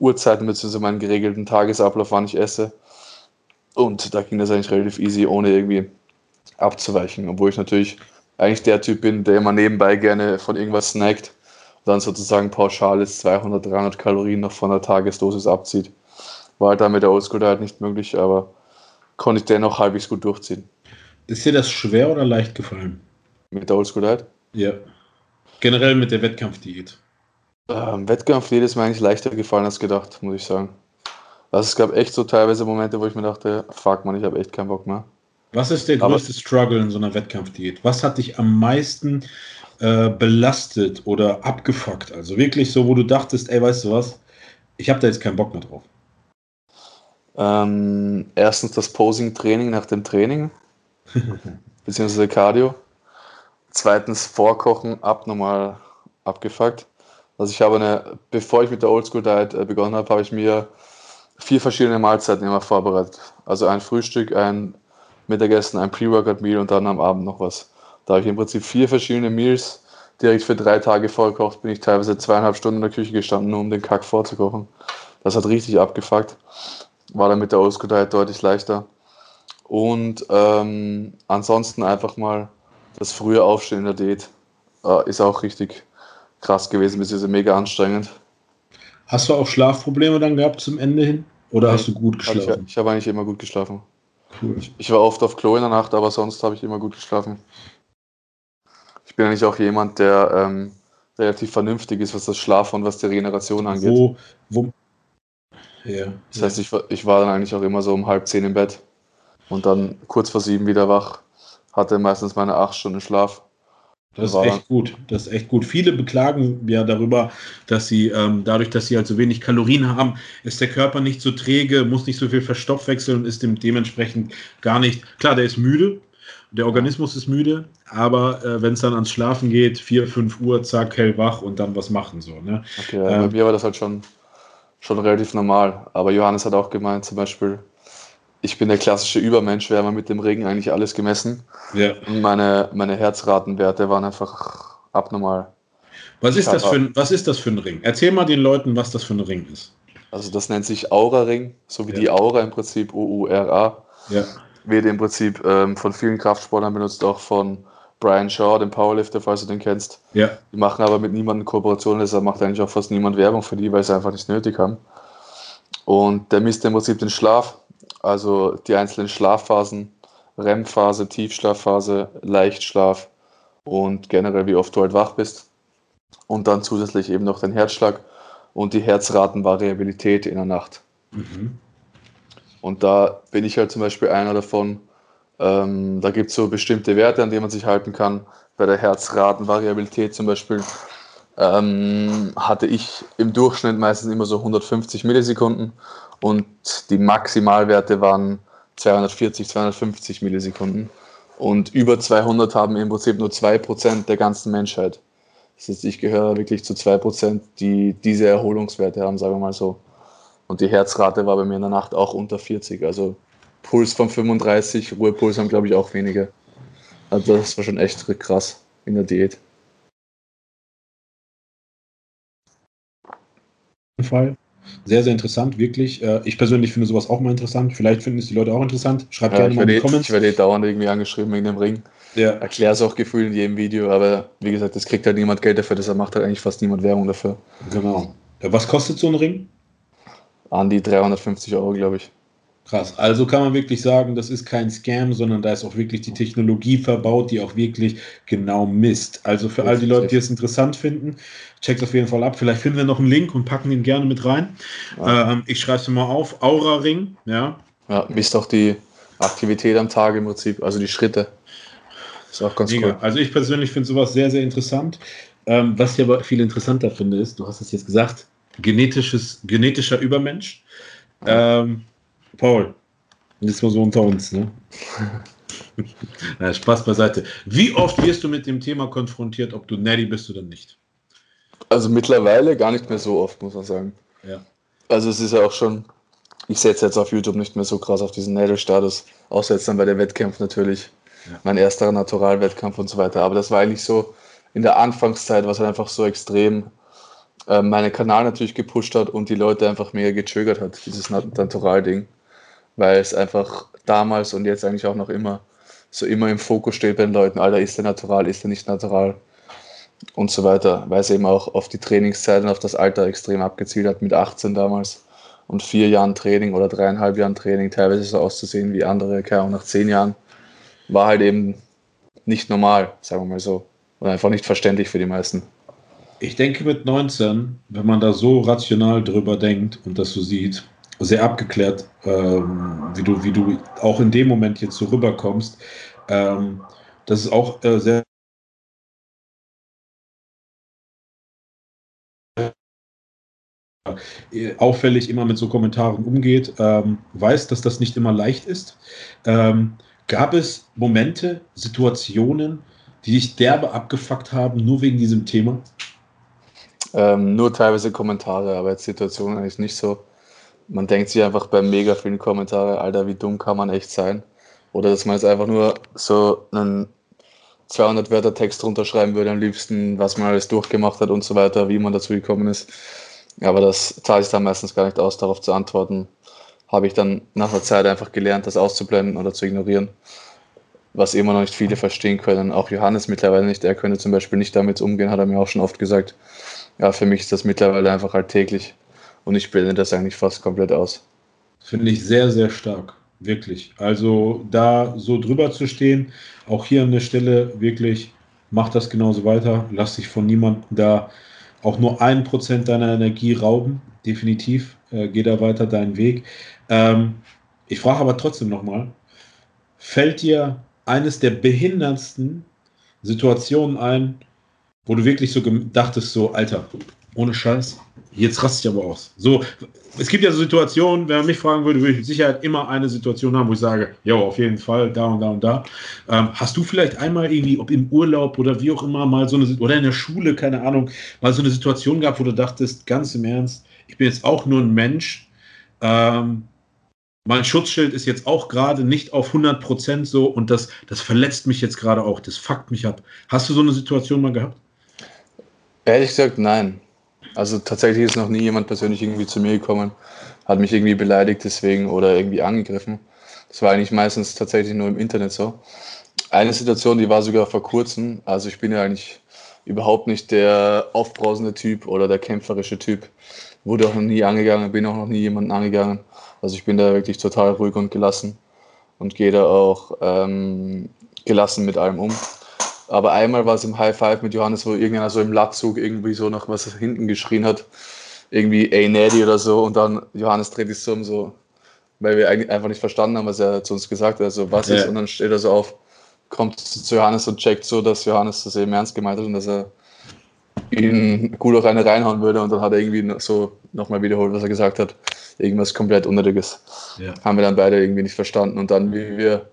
Uhrzeiten bzw. meinen geregelten Tagesablauf, wann ich esse. Und da ging das eigentlich relativ easy, ohne irgendwie abzuweichen. Obwohl ich natürlich eigentlich der Typ bin, der immer nebenbei gerne von irgendwas snackt dann sozusagen pauschal jetzt 200, 300 Kalorien noch von der Tagesdosis abzieht. War halt dann mit der Oldschool Diet nicht möglich, aber konnte ich dennoch halbwegs gut durchziehen. Ist dir das schwer oder leicht gefallen? Mit der Oldschool Diet? Ja. Generell mit der Wettkampfdiät. Ähm, Wettkampfdiät ist mir eigentlich leichter gefallen als gedacht, muss ich sagen. Also es gab echt so teilweise Momente, wo ich mir dachte, fuck man, ich habe echt keinen Bock mehr. Was ist der größte Aber Struggle in so einer Wettkampfdiät? Was hat dich am meisten äh, belastet oder abgefuckt? Also wirklich so, wo du dachtest, ey, weißt du was, ich habe da jetzt keinen Bock mehr drauf. Ähm, erstens das Posing-Training nach dem Training, <laughs> beziehungsweise Cardio. Zweitens Vorkochen, abnormal abgefuckt. Also ich habe eine, bevor ich mit der Oldschool Diet äh, begonnen habe, habe ich mir vier verschiedene Mahlzeiten immer vorbereitet. Also ein Frühstück, ein Mittagessen, ein Pre-Workout-Meal und dann am Abend noch was. Da habe ich im Prinzip vier verschiedene Meals direkt für drei Tage vorgekocht. Bin ich teilweise zweieinhalb Stunden in der Küche gestanden, nur um den Kack vorzukochen. Das hat richtig abgefuckt. War dann mit der Oldschool Diet deutlich leichter. Und ähm, ansonsten einfach mal das frühe Aufstehen in der Diät äh, ist auch richtig krass gewesen, beziehungsweise mega anstrengend. Hast du auch Schlafprobleme dann gehabt zum Ende hin? Oder Nein, hast du gut geschlafen? Ich, ich habe eigentlich immer gut geschlafen. Cool. Ich, ich, war oft auf Klo in der Nacht, aber sonst habe ich immer gut geschlafen. Ich bin eigentlich auch jemand, der ähm, relativ vernünftig ist, was das Schlaf und was die Regeneration angeht. Wo, wo? Ja, das heißt, ich, ich war dann eigentlich auch immer so um halb zehn im Bett und dann kurz vor sieben wieder wach. Hatte meistens meine acht Stunden Schlaf. Das ist echt gut. Das ist echt gut. Viele beklagen ja darüber, dass sie ähm, dadurch, dass sie halt so wenig Kalorien haben, ist der Körper nicht so träge, muss nicht so viel verstoffwechseln und ist dem dementsprechend gar nicht. Klar, der ist müde, der Organismus ist müde, aber äh, wenn es dann ans Schlafen geht, 4, 5 Uhr, zack, hellwach und dann was machen so. Ne? Okay, ähm, bei mir war das halt schon, schon relativ normal. Aber Johannes hat auch gemeint, zum Beispiel, ich bin der klassische Übermensch, wir haben mit dem Regen eigentlich alles gemessen. Ja. Und meine, meine Herzratenwerte waren einfach abnormal. Was ist, das für ein, was ist das für ein Ring? Erzähl mal den Leuten, was das für ein Ring ist. Also das nennt sich Aura-Ring, so wie ja. die Aura im Prinzip, O-U-R-A. Ja. Wird im Prinzip ähm, von vielen Kraftsportlern benutzt, auch von Brian Shaw, dem Powerlifter, falls du den kennst. Ja. Die machen aber mit niemandem Kooperationen, deshalb macht eigentlich auch fast niemand Werbung für die, weil sie einfach nicht nötig haben. Und der misst im Prinzip den Schlaf, also die einzelnen Schlafphasen, REM-Phase, Tiefschlafphase, Leichtschlaf und generell wie oft du halt wach bist. Und dann zusätzlich eben noch dein Herzschlag und die Herzratenvariabilität in der Nacht. Mhm. Und da bin ich halt zum Beispiel einer davon. Ähm, da gibt es so bestimmte Werte, an denen man sich halten kann. Bei der Herzratenvariabilität zum Beispiel ähm, hatte ich im Durchschnitt meistens immer so 150 Millisekunden und die Maximalwerte waren 240, 250 Millisekunden. Und über 200 haben im Prinzip nur 2% der ganzen Menschheit. Das heißt, ich gehöre wirklich zu 2%, die diese Erholungswerte haben, sagen wir mal so. Und die Herzrate war bei mir in der Nacht auch unter 40. Also Puls von 35, Ruhepuls haben, glaube ich, auch weniger. Also das war schon echt krass in der Diät. Fall. Sehr, sehr interessant, wirklich. Äh, ich persönlich finde sowas auch mal interessant. Vielleicht finden es die Leute auch interessant. Schreibt ja, gerne mal in die Comments. Ich werde dauernd irgendwie angeschrieben wegen dem Ring. Ja. Erkläre es auch gefühlt in jedem Video, aber wie gesagt, es kriegt halt niemand Geld dafür, deshalb macht halt eigentlich fast niemand Werbung dafür. Genau. Was kostet so ein Ring? An die 350 Euro, glaube ich. Krass. Also kann man wirklich sagen, das ist kein Scam, sondern da ist auch wirklich die Technologie verbaut, die auch wirklich genau misst. Also für all die Leute, die es interessant finden, checkt auf jeden Fall ab. Vielleicht finden wir noch einen Link und packen ihn gerne mit rein. Ja. Ähm, ich schreibe es mal auf. Aura Ring, ja. Ja, misst auch die Aktivität am Tag im Prinzip, also die Schritte. Ist auch ganz Mega. cool. Also ich persönlich finde sowas sehr, sehr interessant. Ähm, was ich aber viel interessanter finde, ist, du hast es jetzt gesagt, genetisches, genetischer Übermensch. Ähm, Paul, das war so unter uns, ne? <laughs> Na, Spaß beiseite. Wie oft wirst du mit dem Thema konfrontiert, ob du Natty bist oder nicht? Also mittlerweile gar nicht mehr so oft, muss man sagen. Ja. Also es ist ja auch schon, ich setze jetzt auf YouTube nicht mehr so krass auf diesen Natal-Status, außer jetzt dann bei der Wettkampf natürlich. Ja. Mein erster Naturalwettkampf und so weiter. Aber das war eigentlich so in der Anfangszeit, was halt einfach so extrem äh, meinen Kanal natürlich gepusht hat und die Leute einfach mega getriggert hat, dieses Natural-Ding weil es einfach damals und jetzt eigentlich auch noch immer so immer im Fokus steht bei den Leuten, Alter, ist der natural, ist der nicht natural und so weiter, weil es eben auch auf die Trainingszeit und auf das Alter extrem abgezielt hat, mit 18 damals und vier Jahren Training oder dreieinhalb Jahren Training, teilweise so auszusehen wie andere, keine Ahnung, nach zehn Jahren, war halt eben nicht normal, sagen wir mal so. und einfach nicht verständlich für die meisten. Ich denke mit 19, wenn man da so rational drüber denkt und das so sieht, sehr abgeklärt, ähm, wie, du, wie du auch in dem Moment jetzt so rüberkommst, ähm, das ist auch äh, sehr auffällig immer mit so Kommentaren umgeht, ähm, weiß, dass das nicht immer leicht ist. Ähm, gab es Momente, Situationen, die dich derbe abgefuckt haben, nur wegen diesem Thema? Ähm, nur teilweise Kommentare, aber jetzt Situationen eigentlich nicht so. Man denkt sich einfach bei mega vielen Kommentaren, Alter, wie dumm kann man echt sein? Oder dass man jetzt einfach nur so einen 200 Wörter Text runterschreiben würde, am liebsten, was man alles durchgemacht hat und so weiter, wie man dazu gekommen ist. Aber das zahlt sich dann meistens gar nicht aus, darauf zu antworten. Habe ich dann nach der Zeit einfach gelernt, das auszublenden oder zu ignorieren. Was immer noch nicht viele verstehen können. Auch Johannes mittlerweile nicht. Er könnte zum Beispiel nicht damit umgehen, hat er mir auch schon oft gesagt. Ja, für mich ist das mittlerweile einfach alltäglich. Und ich blende das eigentlich fast komplett aus. Finde ich sehr, sehr stark. Wirklich. Also da so drüber zu stehen, auch hier an der Stelle wirklich, mach das genauso weiter. Lass dich von niemandem da auch nur ein Prozent deiner Energie rauben. Definitiv. Äh, geh da weiter deinen Weg. Ähm, ich frage aber trotzdem nochmal, fällt dir eines der behinderndsten Situationen ein, wo du wirklich so dachtest, so, Alter, ohne Scheiß, jetzt raste ich aber aus. So, es gibt ja so Situationen, wenn man mich fragen würde, würde ich mit Sicherheit immer eine Situation haben, wo ich sage, ja, auf jeden Fall, da und da und da. Ähm, hast du vielleicht einmal irgendwie, ob im Urlaub oder wie auch immer, mal so eine, oder in der Schule, keine Ahnung, mal so eine Situation gehabt, wo du dachtest, ganz im Ernst, ich bin jetzt auch nur ein Mensch, ähm, mein Schutzschild ist jetzt auch gerade nicht auf 100% so und das, das verletzt mich jetzt gerade auch, das fuckt mich ab. Hast du so eine Situation mal gehabt? Ehrlich gesagt, nein. Also tatsächlich ist noch nie jemand persönlich irgendwie zu mir gekommen, hat mich irgendwie beleidigt deswegen oder irgendwie angegriffen. Das war eigentlich meistens tatsächlich nur im Internet so. Eine Situation, die war sogar vor kurzem. Also ich bin ja eigentlich überhaupt nicht der aufbrausende Typ oder der kämpferische Typ. Wurde auch noch nie angegangen, bin auch noch nie jemanden angegangen. Also ich bin da wirklich total ruhig und gelassen und gehe da auch ähm, gelassen mit allem um. Aber einmal war es im High Five mit Johannes, wo irgendeiner so im Latzug irgendwie so noch was hinten geschrien hat. Irgendwie ey Neddy oder so. Und dann Johannes dreht sich so um, so, weil wir einfach nicht verstanden haben, was er zu uns gesagt hat. Also was ja. ist? Und dann steht er so auf, kommt zu Johannes und checkt so, dass Johannes das eben ernst gemeint hat und dass er ihn gut auch eine reinhauen würde. Und dann hat er irgendwie so nochmal wiederholt, was er gesagt hat. Irgendwas komplett Unnötiges. Ja. Haben wir dann beide irgendwie nicht verstanden. Und dann, wie wir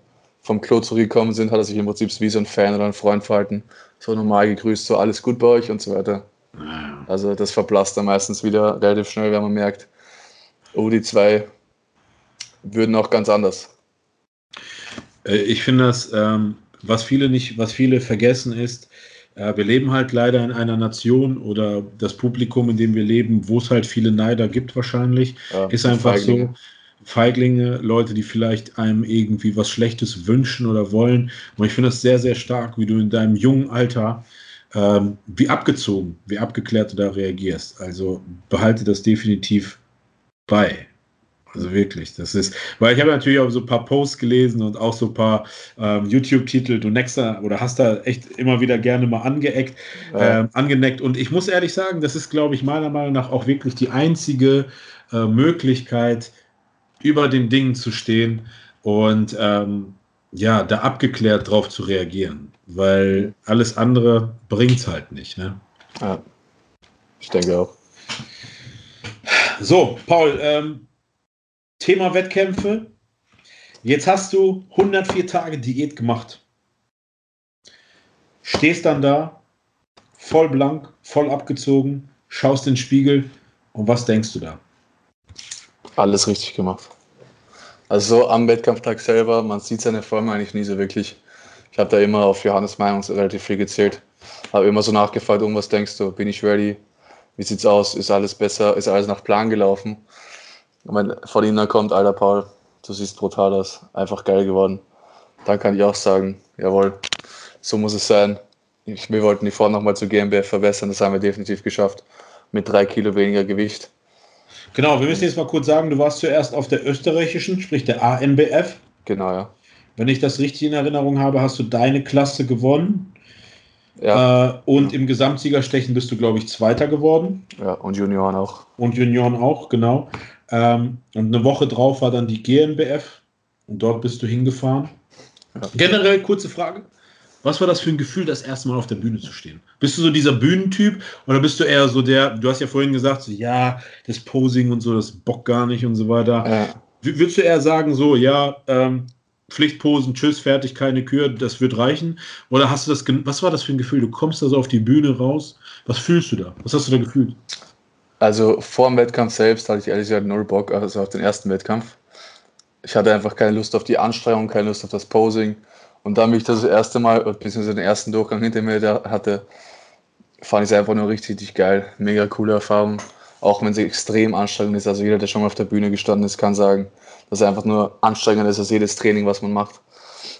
vom Klo zurückgekommen sind, hat er sich im Prinzip wie so ein Fan oder ein Freund verhalten. So normal gegrüßt, so alles gut bei euch und so weiter. Also das verblasst dann meistens wieder relativ schnell, wenn man merkt, oh, die zwei würden auch ganz anders. Äh, ich finde das, ähm, was viele nicht, was viele vergessen ist, äh, wir leben halt leider in einer Nation oder das Publikum, in dem wir leben, wo es halt viele Neider gibt wahrscheinlich, ja, ist einfach so Feiglinge, Leute, die vielleicht einem irgendwie was Schlechtes wünschen oder wollen. Und ich finde das sehr, sehr stark, wie du in deinem jungen Alter, ähm, wie abgezogen, wie abgeklärt du da reagierst. Also behalte das definitiv bei. Also wirklich, das ist, weil ich habe natürlich auch so ein paar Posts gelesen und auch so ein paar ähm, YouTube-Titel. Du neckst da oder hast da echt immer wieder gerne mal angeeckt, ja. ähm, angeneckt. Und ich muss ehrlich sagen, das ist, glaube ich, meiner Meinung nach auch wirklich die einzige äh, Möglichkeit, über den Dingen zu stehen und ähm, ja, da abgeklärt drauf zu reagieren, weil alles andere bringt es halt nicht. Ne? Ja, ich denke auch. So, Paul, ähm, Thema Wettkämpfe. Jetzt hast du 104 Tage Diät gemacht. Stehst dann da, voll blank, voll abgezogen, schaust in den Spiegel und was denkst du da? Alles richtig gemacht. Also so am Wettkampftag selber, man sieht seine Form eigentlich nie so wirklich. Ich habe da immer auf Johannes Meinung relativ viel gezählt. Habe immer so nachgefragt, um was denkst du, bin ich ready? Wie sieht's aus? Ist alles besser? Ist alles nach Plan gelaufen? Und wenn von ihm dann kommt, alter Paul, du siehst brutal aus, einfach geil geworden. Dann kann ich auch sagen, jawohl, so muss es sein. Ich, wir wollten die Form nochmal zu GmbF verbessern, das haben wir definitiv geschafft. Mit drei Kilo weniger Gewicht. Genau, wir müssen jetzt mal kurz sagen, du warst zuerst auf der österreichischen, sprich der ANBF. Genau, ja. Wenn ich das richtig in Erinnerung habe, hast du deine Klasse gewonnen. Ja. Äh, und im Gesamtsiegerstechen bist du, glaube ich, Zweiter geworden. Ja, und Junioren auch. Und Junioren auch, genau. Ähm, und eine Woche drauf war dann die GNBF und dort bist du hingefahren. Ja. Generell kurze Frage. Was war das für ein Gefühl, das erste Mal auf der Bühne zu stehen? Bist du so dieser Bühnentyp oder bist du eher so der, du hast ja vorhin gesagt, so, ja, das Posing und so, das Bock gar nicht und so weiter. Ja. Würdest du eher sagen, so, ja, ähm, Pflichtposen, tschüss, fertig, keine Kür, das wird reichen? Oder hast du das, was war das für ein Gefühl? Du kommst da so auf die Bühne raus, was fühlst du da? Was hast du da gefühlt? Also vor dem Wettkampf selbst hatte ich ehrlich gesagt null Bock, also auf den ersten Wettkampf. Ich hatte einfach keine Lust auf die Anstrengung, keine Lust auf das Posing. Und dann, wie ich das, erste Mal, beziehungsweise den ersten Durchgang hinter mir da hatte, fand ich es einfach nur richtig, richtig geil. Mega coole Erfahrung. Auch wenn sie extrem anstrengend ist. Also jeder, der schon mal auf der Bühne gestanden ist, kann sagen, dass es einfach nur anstrengender ist als jedes Training, was man macht.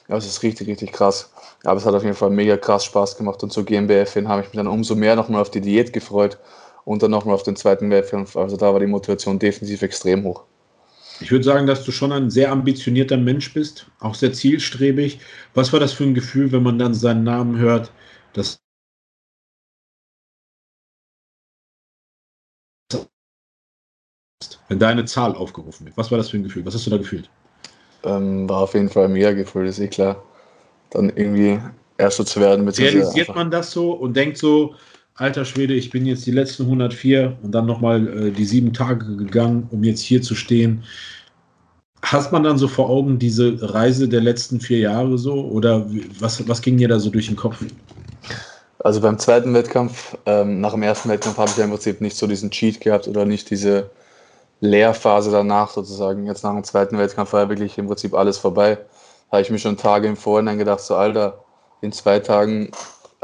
Ja, es ist richtig, richtig krass. Aber es hat auf jeden Fall mega krass Spaß gemacht. Und zur GmbF hin habe ich mich dann umso mehr nochmal auf die Diät gefreut und dann nochmal auf den zweiten Wettkampf. Also da war die Motivation defensiv extrem hoch. Ich würde sagen, dass du schon ein sehr ambitionierter Mensch bist, auch sehr zielstrebig. Was war das für ein Gefühl, wenn man dann seinen Namen hört, dass wenn deine Zahl aufgerufen wird? Was war das für ein Gefühl? Was hast du da gefühlt? Ähm, war auf jeden Fall mehr Gefühl, ist eh klar. Dann irgendwie Erster zu werden. Realisiert man das so und denkt so, alter Schwede, ich bin jetzt die letzten 104 und dann nochmal äh, die sieben Tage gegangen, um jetzt hier zu stehen. Hast man dann so vor Augen diese Reise der letzten vier Jahre so oder was, was ging dir da so durch den Kopf? Also beim zweiten Wettkampf, ähm, nach dem ersten Wettkampf habe ich ja im Prinzip nicht so diesen Cheat gehabt oder nicht diese Lehrphase danach sozusagen. Jetzt nach dem zweiten Wettkampf war ja wirklich im Prinzip alles vorbei. Da habe ich mir schon Tage im Vorhinein gedacht, so Alter, in zwei Tagen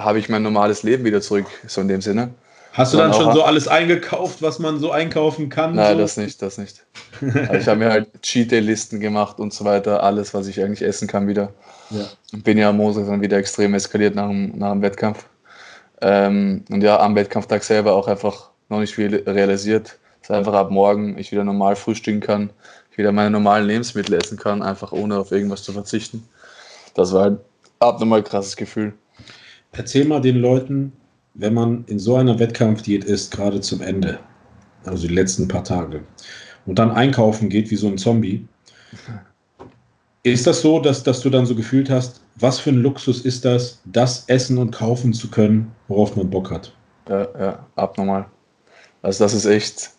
habe ich mein normales Leben wieder zurück, so in dem Sinne. Hast du dann, dann schon so alles eingekauft, was man so einkaufen kann? Nein, so? das nicht, das nicht. Also ich habe mir halt Cheat Day Listen gemacht und so weiter, alles, was ich eigentlich essen kann wieder. Ja. Bin ja am Montag dann wieder extrem eskaliert nach dem, nach dem Wettkampf. Ähm, und ja, am Wettkampftag selber auch einfach noch nicht viel realisiert. Dass einfach ab morgen ich wieder normal frühstücken kann, ich wieder meine normalen Lebensmittel essen kann, einfach ohne auf irgendwas zu verzichten. Das war ein abnormal krasses Gefühl. Erzähl mal den Leuten, wenn man in so einer Wettkampfdiät ist, gerade zum Ende, also die letzten paar Tage, und dann einkaufen geht wie so ein Zombie, ist das so, dass, dass du dann so gefühlt hast, was für ein Luxus ist das, das essen und kaufen zu können, worauf man Bock hat? Ja, ja, abnormal. Also das ist echt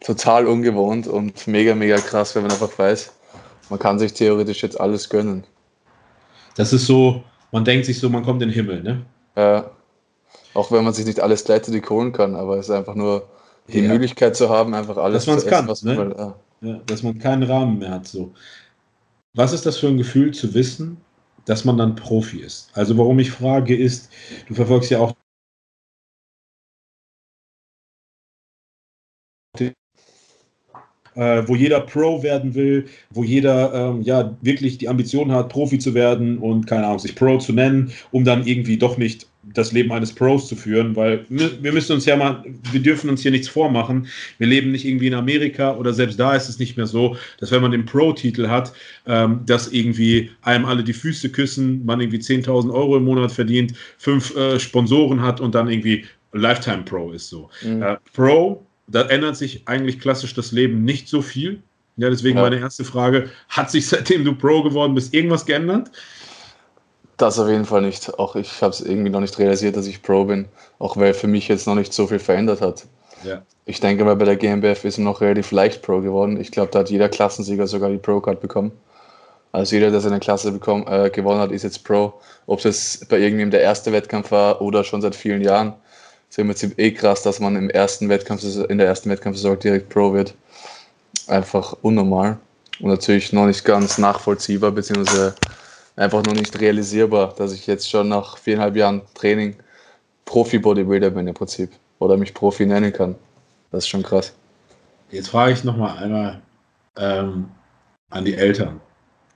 total ungewohnt und mega, mega krass, wenn man einfach weiß, man kann sich theoretisch jetzt alles gönnen. Das ist so, man denkt sich so, man kommt in den Himmel, ne? Ja. Auch wenn man sich nicht alles gleichzeitig holen kann, aber es ist einfach nur die ja. Möglichkeit zu haben, einfach alles dass zu essen, kann, was ne? man will. Ja. ja. dass man keinen Rahmen mehr hat. So. Was ist das für ein Gefühl zu wissen, dass man dann Profi ist? Also warum ich frage ist, du verfolgst ja auch äh, wo jeder Pro werden will, wo jeder ähm, ja wirklich die Ambition hat, Profi zu werden und keine Ahnung, sich Pro zu nennen, um dann irgendwie doch nicht das Leben eines Pros zu führen, weil wir müssen uns ja mal, wir dürfen uns hier nichts vormachen. Wir leben nicht irgendwie in Amerika oder selbst da ist es nicht mehr so, dass wenn man den Pro-Titel hat, ähm, dass irgendwie einem alle die Füße küssen, man irgendwie 10.000 Euro im Monat verdient, fünf äh, Sponsoren hat und dann irgendwie Lifetime Pro ist so. Mhm. Äh, Pro da ändert sich eigentlich klassisch das Leben nicht so viel. Ja, deswegen ja. meine erste Frage: Hat sich seitdem du Pro geworden bist irgendwas geändert? Das auf jeden Fall nicht. Auch ich habe es irgendwie noch nicht realisiert, dass ich Pro bin, auch weil für mich jetzt noch nicht so viel verändert hat. Ja. Ich denke mal, bei der GmbF ist noch relativ leicht Pro geworden. Ich glaube, da hat jeder Klassensieger sogar die Pro-Card bekommen. Also jeder, der seine Klasse bekommen, äh, gewonnen hat, ist jetzt Pro. Ob das bei irgendjemandem der erste Wettkampf war oder schon seit vielen Jahren, ist im Prinzip eh krass, dass man im ersten Wettkampf, in der ersten Wettkampfsaison direkt Pro wird. Einfach unnormal und natürlich noch nicht ganz nachvollziehbar, beziehungsweise einfach noch nicht realisierbar, dass ich jetzt schon nach viereinhalb Jahren Training Profi-Bodybuilder bin im Prinzip oder mich Profi nennen kann. Das ist schon krass. Jetzt frage ich nochmal einmal ähm, an die Eltern.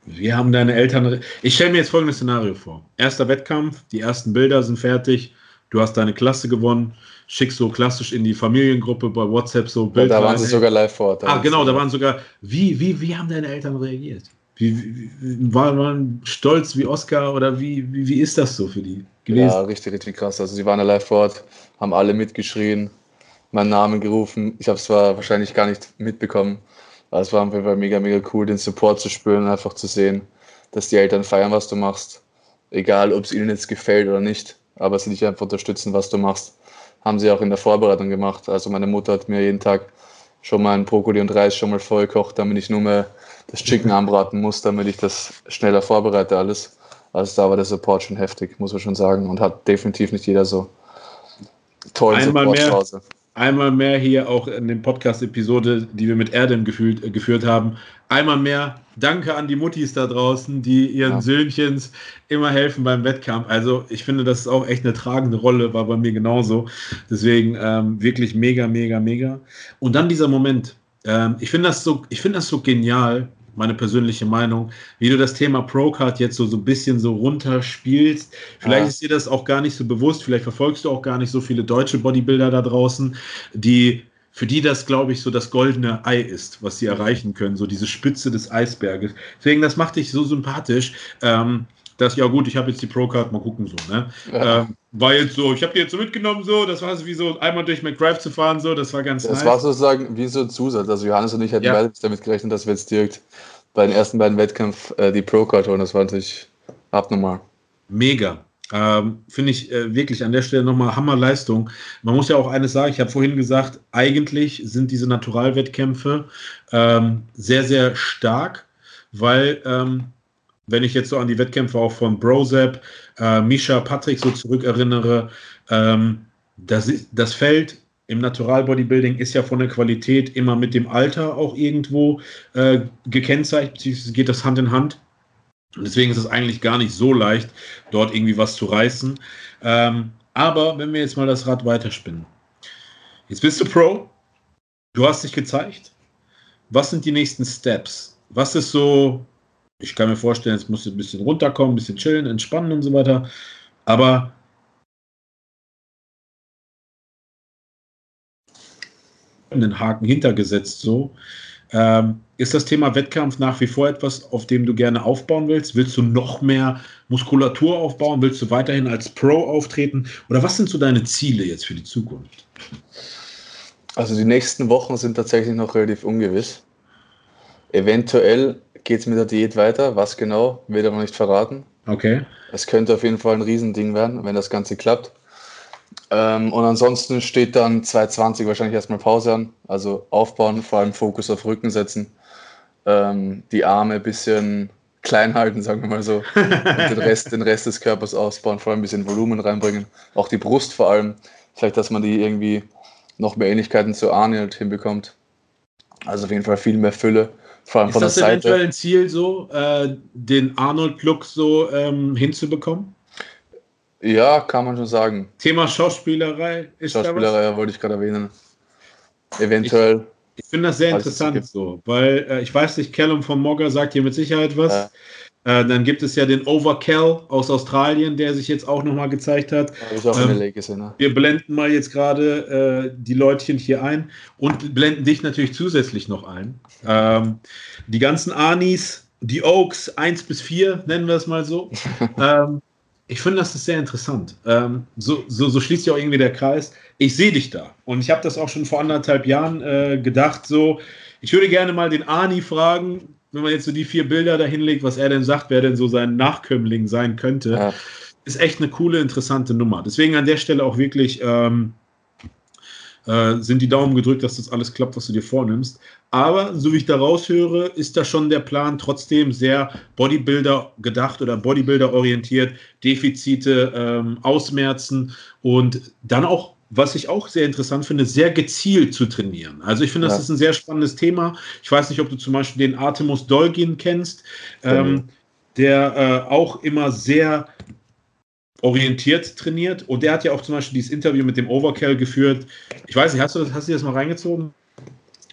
Wie haben deine Eltern. Ich stelle mir jetzt folgendes Szenario vor. Erster Wettkampf, die ersten Bilder sind fertig, du hast deine Klasse gewonnen, schickst so klassisch in die Familiengruppe bei WhatsApp so Bilder. Da waren sie sogar live vor Ort. Ah, genau, da waren sogar. Wie, wie, wie haben deine Eltern reagiert? Wie, wie, waren, waren stolz wie Oscar oder wie, wie, wie ist das so für die? gewesen. Ja, richtig, richtig krass. Also sie waren ja live vor Ort, haben alle mitgeschrien, meinen Namen gerufen. Ich habe es zwar wahrscheinlich gar nicht mitbekommen, aber es war auf jeden Fall mega, mega cool, den Support zu spüren, einfach zu sehen, dass die Eltern feiern, was du machst. Egal, ob es ihnen jetzt gefällt oder nicht, aber sie dich einfach unterstützen, was du machst. Haben sie auch in der Vorbereitung gemacht. Also meine Mutter hat mir jeden Tag schon mal ein Brokkoli und Reis schon mal vorgekocht, damit ich nur mehr das Chicken anbraten muss, damit ich das schneller vorbereite alles. Also da war der Support schon heftig, muss man schon sagen. Und hat definitiv nicht jeder so tollen Einmal Support mehr. zu Hause einmal mehr hier auch in den Podcast-Episode, die wir mit Erdem gefühlt, äh, geführt haben, einmal mehr Danke an die Muttis da draußen, die ihren ja. Söhnchens immer helfen beim Wettkampf. Also ich finde, das ist auch echt eine tragende Rolle, war bei mir genauso. Deswegen ähm, wirklich mega, mega, mega. Und dann dieser Moment. Ähm, ich finde das so, ich finde das so genial, meine persönliche Meinung, wie du das Thema Procard jetzt so, so ein bisschen so runterspielst. Vielleicht ja. ist dir das auch gar nicht so bewusst, vielleicht verfolgst du auch gar nicht so viele deutsche Bodybuilder da draußen, die für die das, glaube ich, so das goldene Ei ist, was sie erreichen können, so diese Spitze des Eisberges. Deswegen, das macht dich so sympathisch. Ähm, dass, ja gut, ich habe jetzt die Pro-Card, mal gucken so, ne? Ja. Ähm, war jetzt so, ich habe die jetzt so mitgenommen, so, das war so wie so einmal durch McDrive zu fahren, so, das war ganz Das nice. war sozusagen wie so ein Zusatz. Also Johannes und ich hatten ja. beide damit gerechnet, dass wir jetzt direkt bei den ersten beiden Wettkämpfen äh, die Pro-Card holen. Das war natürlich abnormal. Mega. Ähm, Finde ich äh, wirklich an der Stelle nochmal Hammerleistung. Man muss ja auch eines sagen, ich habe vorhin gesagt, eigentlich sind diese Naturalwettkämpfe ähm, sehr, sehr stark, weil ähm, wenn ich jetzt so an die Wettkämpfe auch von Brozep, äh, Misha, Patrick so zurückerinnere, ähm, das, das Feld im Natural Bodybuilding ist ja von der Qualität immer mit dem Alter auch irgendwo äh, gekennzeichnet, geht das Hand in Hand. Und deswegen ist es eigentlich gar nicht so leicht, dort irgendwie was zu reißen. Ähm, aber wenn wir jetzt mal das Rad weiterspinnen. Jetzt bist du Pro, du hast dich gezeigt. Was sind die nächsten Steps? Was ist so ich kann mir vorstellen, musst du ein bisschen runterkommen, ein bisschen chillen, entspannen und so weiter. Aber einen Haken hintergesetzt so. Ähm, ist das Thema Wettkampf nach wie vor etwas, auf dem du gerne aufbauen willst? Willst du noch mehr Muskulatur aufbauen? Willst du weiterhin als Pro auftreten? Oder was sind so deine Ziele jetzt für die Zukunft? Also die nächsten Wochen sind tatsächlich noch relativ ungewiss. Eventuell geht es mit der Diät weiter. Was genau, wird aber nicht verraten. Okay. Es könnte auf jeden Fall ein Riesending werden, wenn das Ganze klappt. Ähm, und ansonsten steht dann 2020 wahrscheinlich erstmal Pause an. Also aufbauen, vor allem Fokus auf Rücken setzen. Ähm, die Arme ein bisschen klein halten, sagen wir mal so. und den Rest, den Rest des Körpers ausbauen, vor allem ein bisschen Volumen reinbringen. Auch die Brust vor allem. Vielleicht, dass man die irgendwie noch mehr Ähnlichkeiten zu Arnold hinbekommt. Also auf jeden Fall viel mehr Fülle. Vor allem ist von das der Seite. eventuell ein Ziel, so äh, den Arnold-Look so ähm, hinzubekommen? Ja, kann man schon sagen. Thema Schauspielerei ist Schauspielerei ja, wollte ich gerade erwähnen. Eventuell. Ich, ich finde das sehr interessant so, weil äh, ich weiß nicht, Callum von Mogger sagt hier mit Sicherheit was. Ja. Äh, dann gibt es ja den Overkill aus Australien, der sich jetzt auch nochmal gezeigt hat. Habe ich auch ähm, in der gesehen, ne? Wir blenden mal jetzt gerade äh, die Leutchen hier ein und blenden dich natürlich zusätzlich noch ein. Ähm, die ganzen Anis, die Oaks 1 bis 4, nennen wir es mal so. <laughs> ähm, ich finde, das ist sehr interessant. Ähm, so, so, so, schließt sich auch irgendwie der Kreis. Ich sehe dich da. Und ich habe das auch schon vor anderthalb Jahren äh, gedacht, so, ich würde gerne mal den Ani fragen, wenn man jetzt so die vier Bilder da hinlegt, was er denn sagt, wer denn so sein Nachkömmling sein könnte, ja. ist echt eine coole, interessante Nummer. Deswegen an der Stelle auch wirklich ähm, äh, sind die Daumen gedrückt, dass das alles klappt, was du dir vornimmst. Aber so wie ich da raushöre, ist da schon der Plan trotzdem sehr Bodybuilder gedacht oder Bodybuilder orientiert, Defizite ähm, ausmerzen und dann auch was ich auch sehr interessant finde, sehr gezielt zu trainieren. Also ich finde, das ja. ist ein sehr spannendes Thema. Ich weiß nicht, ob du zum Beispiel den Artemus Dolgin kennst, ähm, der äh, auch immer sehr orientiert trainiert. Und der hat ja auch zum Beispiel dieses Interview mit dem Overkill geführt. Ich weiß nicht, hast du das, hast du das mal reingezogen?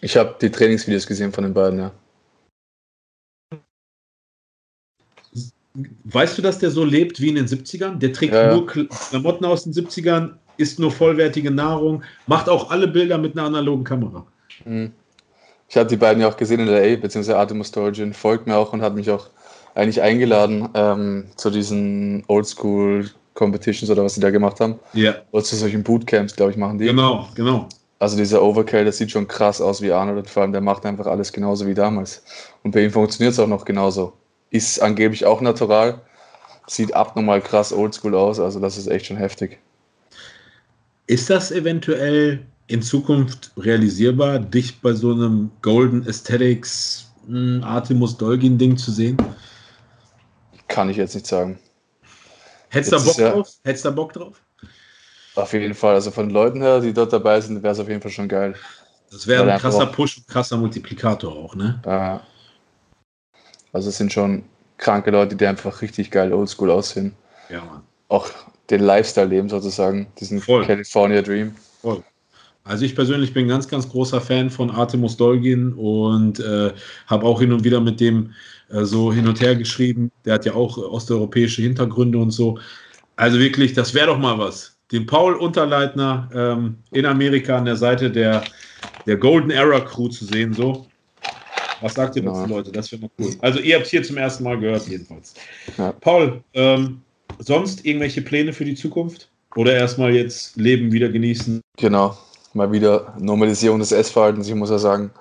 Ich habe die Trainingsvideos gesehen von den beiden, ja. Weißt du, dass der so lebt wie in den 70ern? Der trägt ja, nur Klamotten aus den 70ern, isst nur vollwertige Nahrung, macht auch alle Bilder mit einer analogen Kamera. Mhm. Ich habe die beiden ja auch gesehen in LA, beziehungsweise Artemus Sturgeon folgt mir auch und hat mich auch eigentlich eingeladen ähm, zu diesen Oldschool Competitions oder was sie da gemacht haben. Ja. Oder zu solchen Bootcamps, glaube ich, machen die. Genau, genau. Also dieser Overkill, das sieht schon krass aus wie Arnold. Vor allem, der macht einfach alles genauso wie damals. Und bei ihm funktioniert es auch noch genauso. Ist angeblich auch natural. Sieht abnormal krass oldschool aus. Also das ist echt schon heftig. Ist das eventuell in Zukunft realisierbar, dich bei so einem Golden Aesthetics mh, Artemus Dolgin Ding zu sehen? Kann ich jetzt nicht sagen. Hättest du Bock ja- drauf? Hättest du da Bock drauf? Auf jeden Fall. Also von Leuten her, die dort dabei sind, wäre es auf jeden Fall schon geil. Das wäre ein krasser Push, krasser Multiplikator auch, ne? Äh, also es sind schon kranke Leute, die einfach richtig geil oldschool aussehen. Ja, Mann. Auch den Lifestyle leben sozusagen. Diesen Voll. California Dream. Voll. Also ich persönlich bin ganz, ganz großer Fan von Artemus Dolgin und äh, habe auch hin und wieder mit dem äh, so hin und her geschrieben. Der hat ja auch äh, osteuropäische Hintergründe und so. Also wirklich, das wäre doch mal was. Den Paul Unterleitner ähm, in Amerika an der Seite der, der Golden Era Crew zu sehen, so. Was sagt ihr dazu, Ja. Leute? Das wäre mal cool. Also ihr habt hier zum ersten Mal gehört, jedenfalls. Ja. Paul, ähm, sonst irgendwelche Pläne für die Zukunft? Oder erstmal jetzt Leben wieder genießen? Genau. Mal wieder Normalisierung des Essverhaltens. Ich muss ja sagen,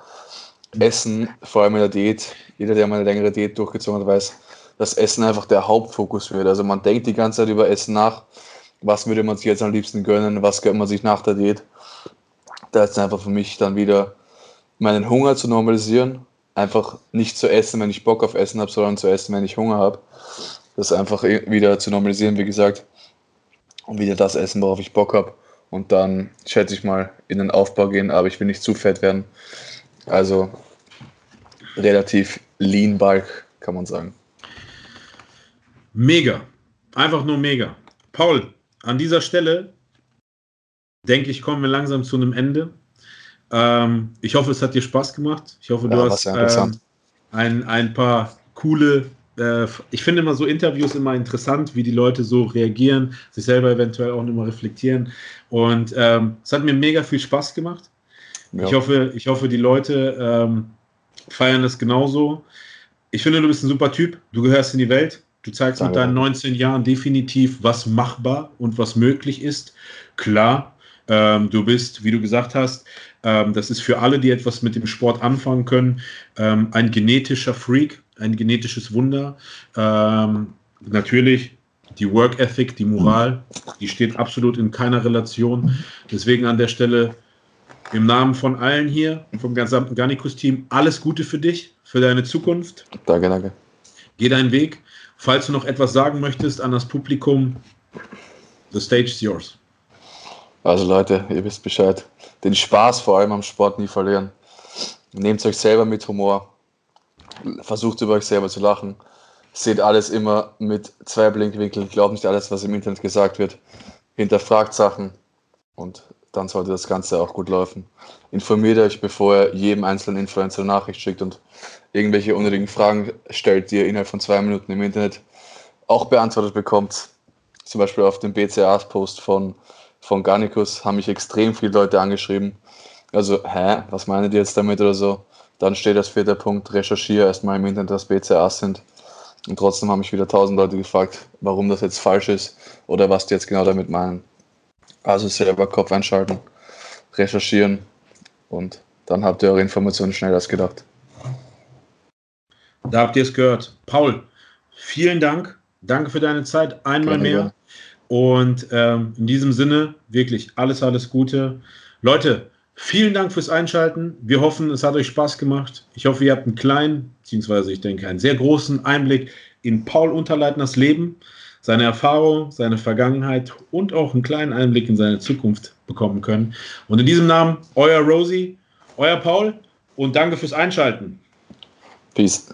Essen, vor allem in der Diät, jeder, der mal eine längere Diät durchgezogen hat, weiß, dass Essen einfach der Hauptfokus wird. Also man denkt die ganze Zeit über Essen nach. Was würde man sich jetzt am liebsten gönnen? Was gönnt man sich nach der Diät? Da ist einfach für mich dann wieder meinen Hunger zu normalisieren. Einfach nicht zu essen, wenn ich Bock auf Essen habe, sondern zu essen, wenn ich Hunger habe. Das einfach wieder zu normalisieren, wie gesagt. Und wieder das essen, worauf ich Bock habe. Und dann schätze ich mal in den Aufbau gehen, aber ich will nicht zu fett werden. Also relativ lean Bulk, kann man sagen. Mega. Einfach nur mega. Paul, an dieser Stelle denke ich, kommen wir langsam zu einem Ende. Ähm, ich hoffe, es hat dir Spaß gemacht. Ich hoffe, du Ja, war hast ähm, ein, ein paar coole. Äh, ich finde immer so Interviews immer interessant, wie die Leute so reagieren, sich selber eventuell auch nochmal reflektieren. Und ähm, es hat mir mega viel Spaß gemacht. Ja. Ich, hoffe, ich hoffe, die Leute ähm, feiern das genauso. Ich finde, du bist ein super Typ. Du gehörst in die Welt. Du zeigst mit Danke. deinen 19 Jahren definitiv, was machbar und was möglich ist. Klar, ähm, du bist, wie du gesagt hast, ähm, das ist für alle, die etwas mit dem Sport anfangen können, ähm, ein genetischer Freak, ein genetisches Wunder. Ähm, natürlich die Work Ethic, die Moral, die steht absolut in keiner Relation. Deswegen an der Stelle im Namen von allen hier, vom gesamten Garnicus-Team, alles Gute für dich, für deine Zukunft. Danke, danke. Geh deinen Weg. Falls du noch etwas sagen möchtest an das Publikum, the stage is yours. Also Leute, ihr wisst Bescheid. Den Spaß vor allem am Sport nie verlieren. Nehmt euch selber mit Humor. Versucht über euch selber zu lachen. Seht alles immer mit zwei Blinkwinkeln. Glaubt nicht alles, was im Internet gesagt wird. Hinterfragt Sachen. Und dann sollte das Ganze auch gut laufen. Informiert euch, bevor ihr jedem einzelnen Influencer eine Nachricht schickt und irgendwelche unnötigen Fragen stellt, die ihr innerhalb von zwei Minuten im Internet auch beantwortet bekommt. Zum Beispiel auf dem BCAs-Post von, von Garnicus haben mich extrem viele Leute angeschrieben. Also, hä, was meinen die jetzt damit oder so? Dann steht als vierter Punkt, recherchiere erstmal im Internet, was BCAs sind. Und trotzdem haben mich wieder tausend Leute gefragt, warum das jetzt falsch ist oder was die jetzt genau damit meinen. Also selber Kopf einschalten, recherchieren und dann habt ihr eure Informationen schneller als gedacht. Da habt ihr es gehört. Paul, vielen Dank. Danke für deine Zeit. Einmal Gerne, mehr. gerne. Und ähm, in diesem Sinne wirklich alles, alles Gute. Leute, vielen Dank fürs Einschalten. Wir hoffen, es hat euch Spaß gemacht. Ich hoffe, ihr habt einen kleinen, beziehungsweise ich denke, einen sehr großen Einblick in Paul Unterleitners Leben, seine Erfahrung, seine Vergangenheit und auch einen kleinen Einblick in seine Zukunft bekommen können. Und in diesem Namen, euer Rosie, euer Paul und danke fürs Einschalten. Peace.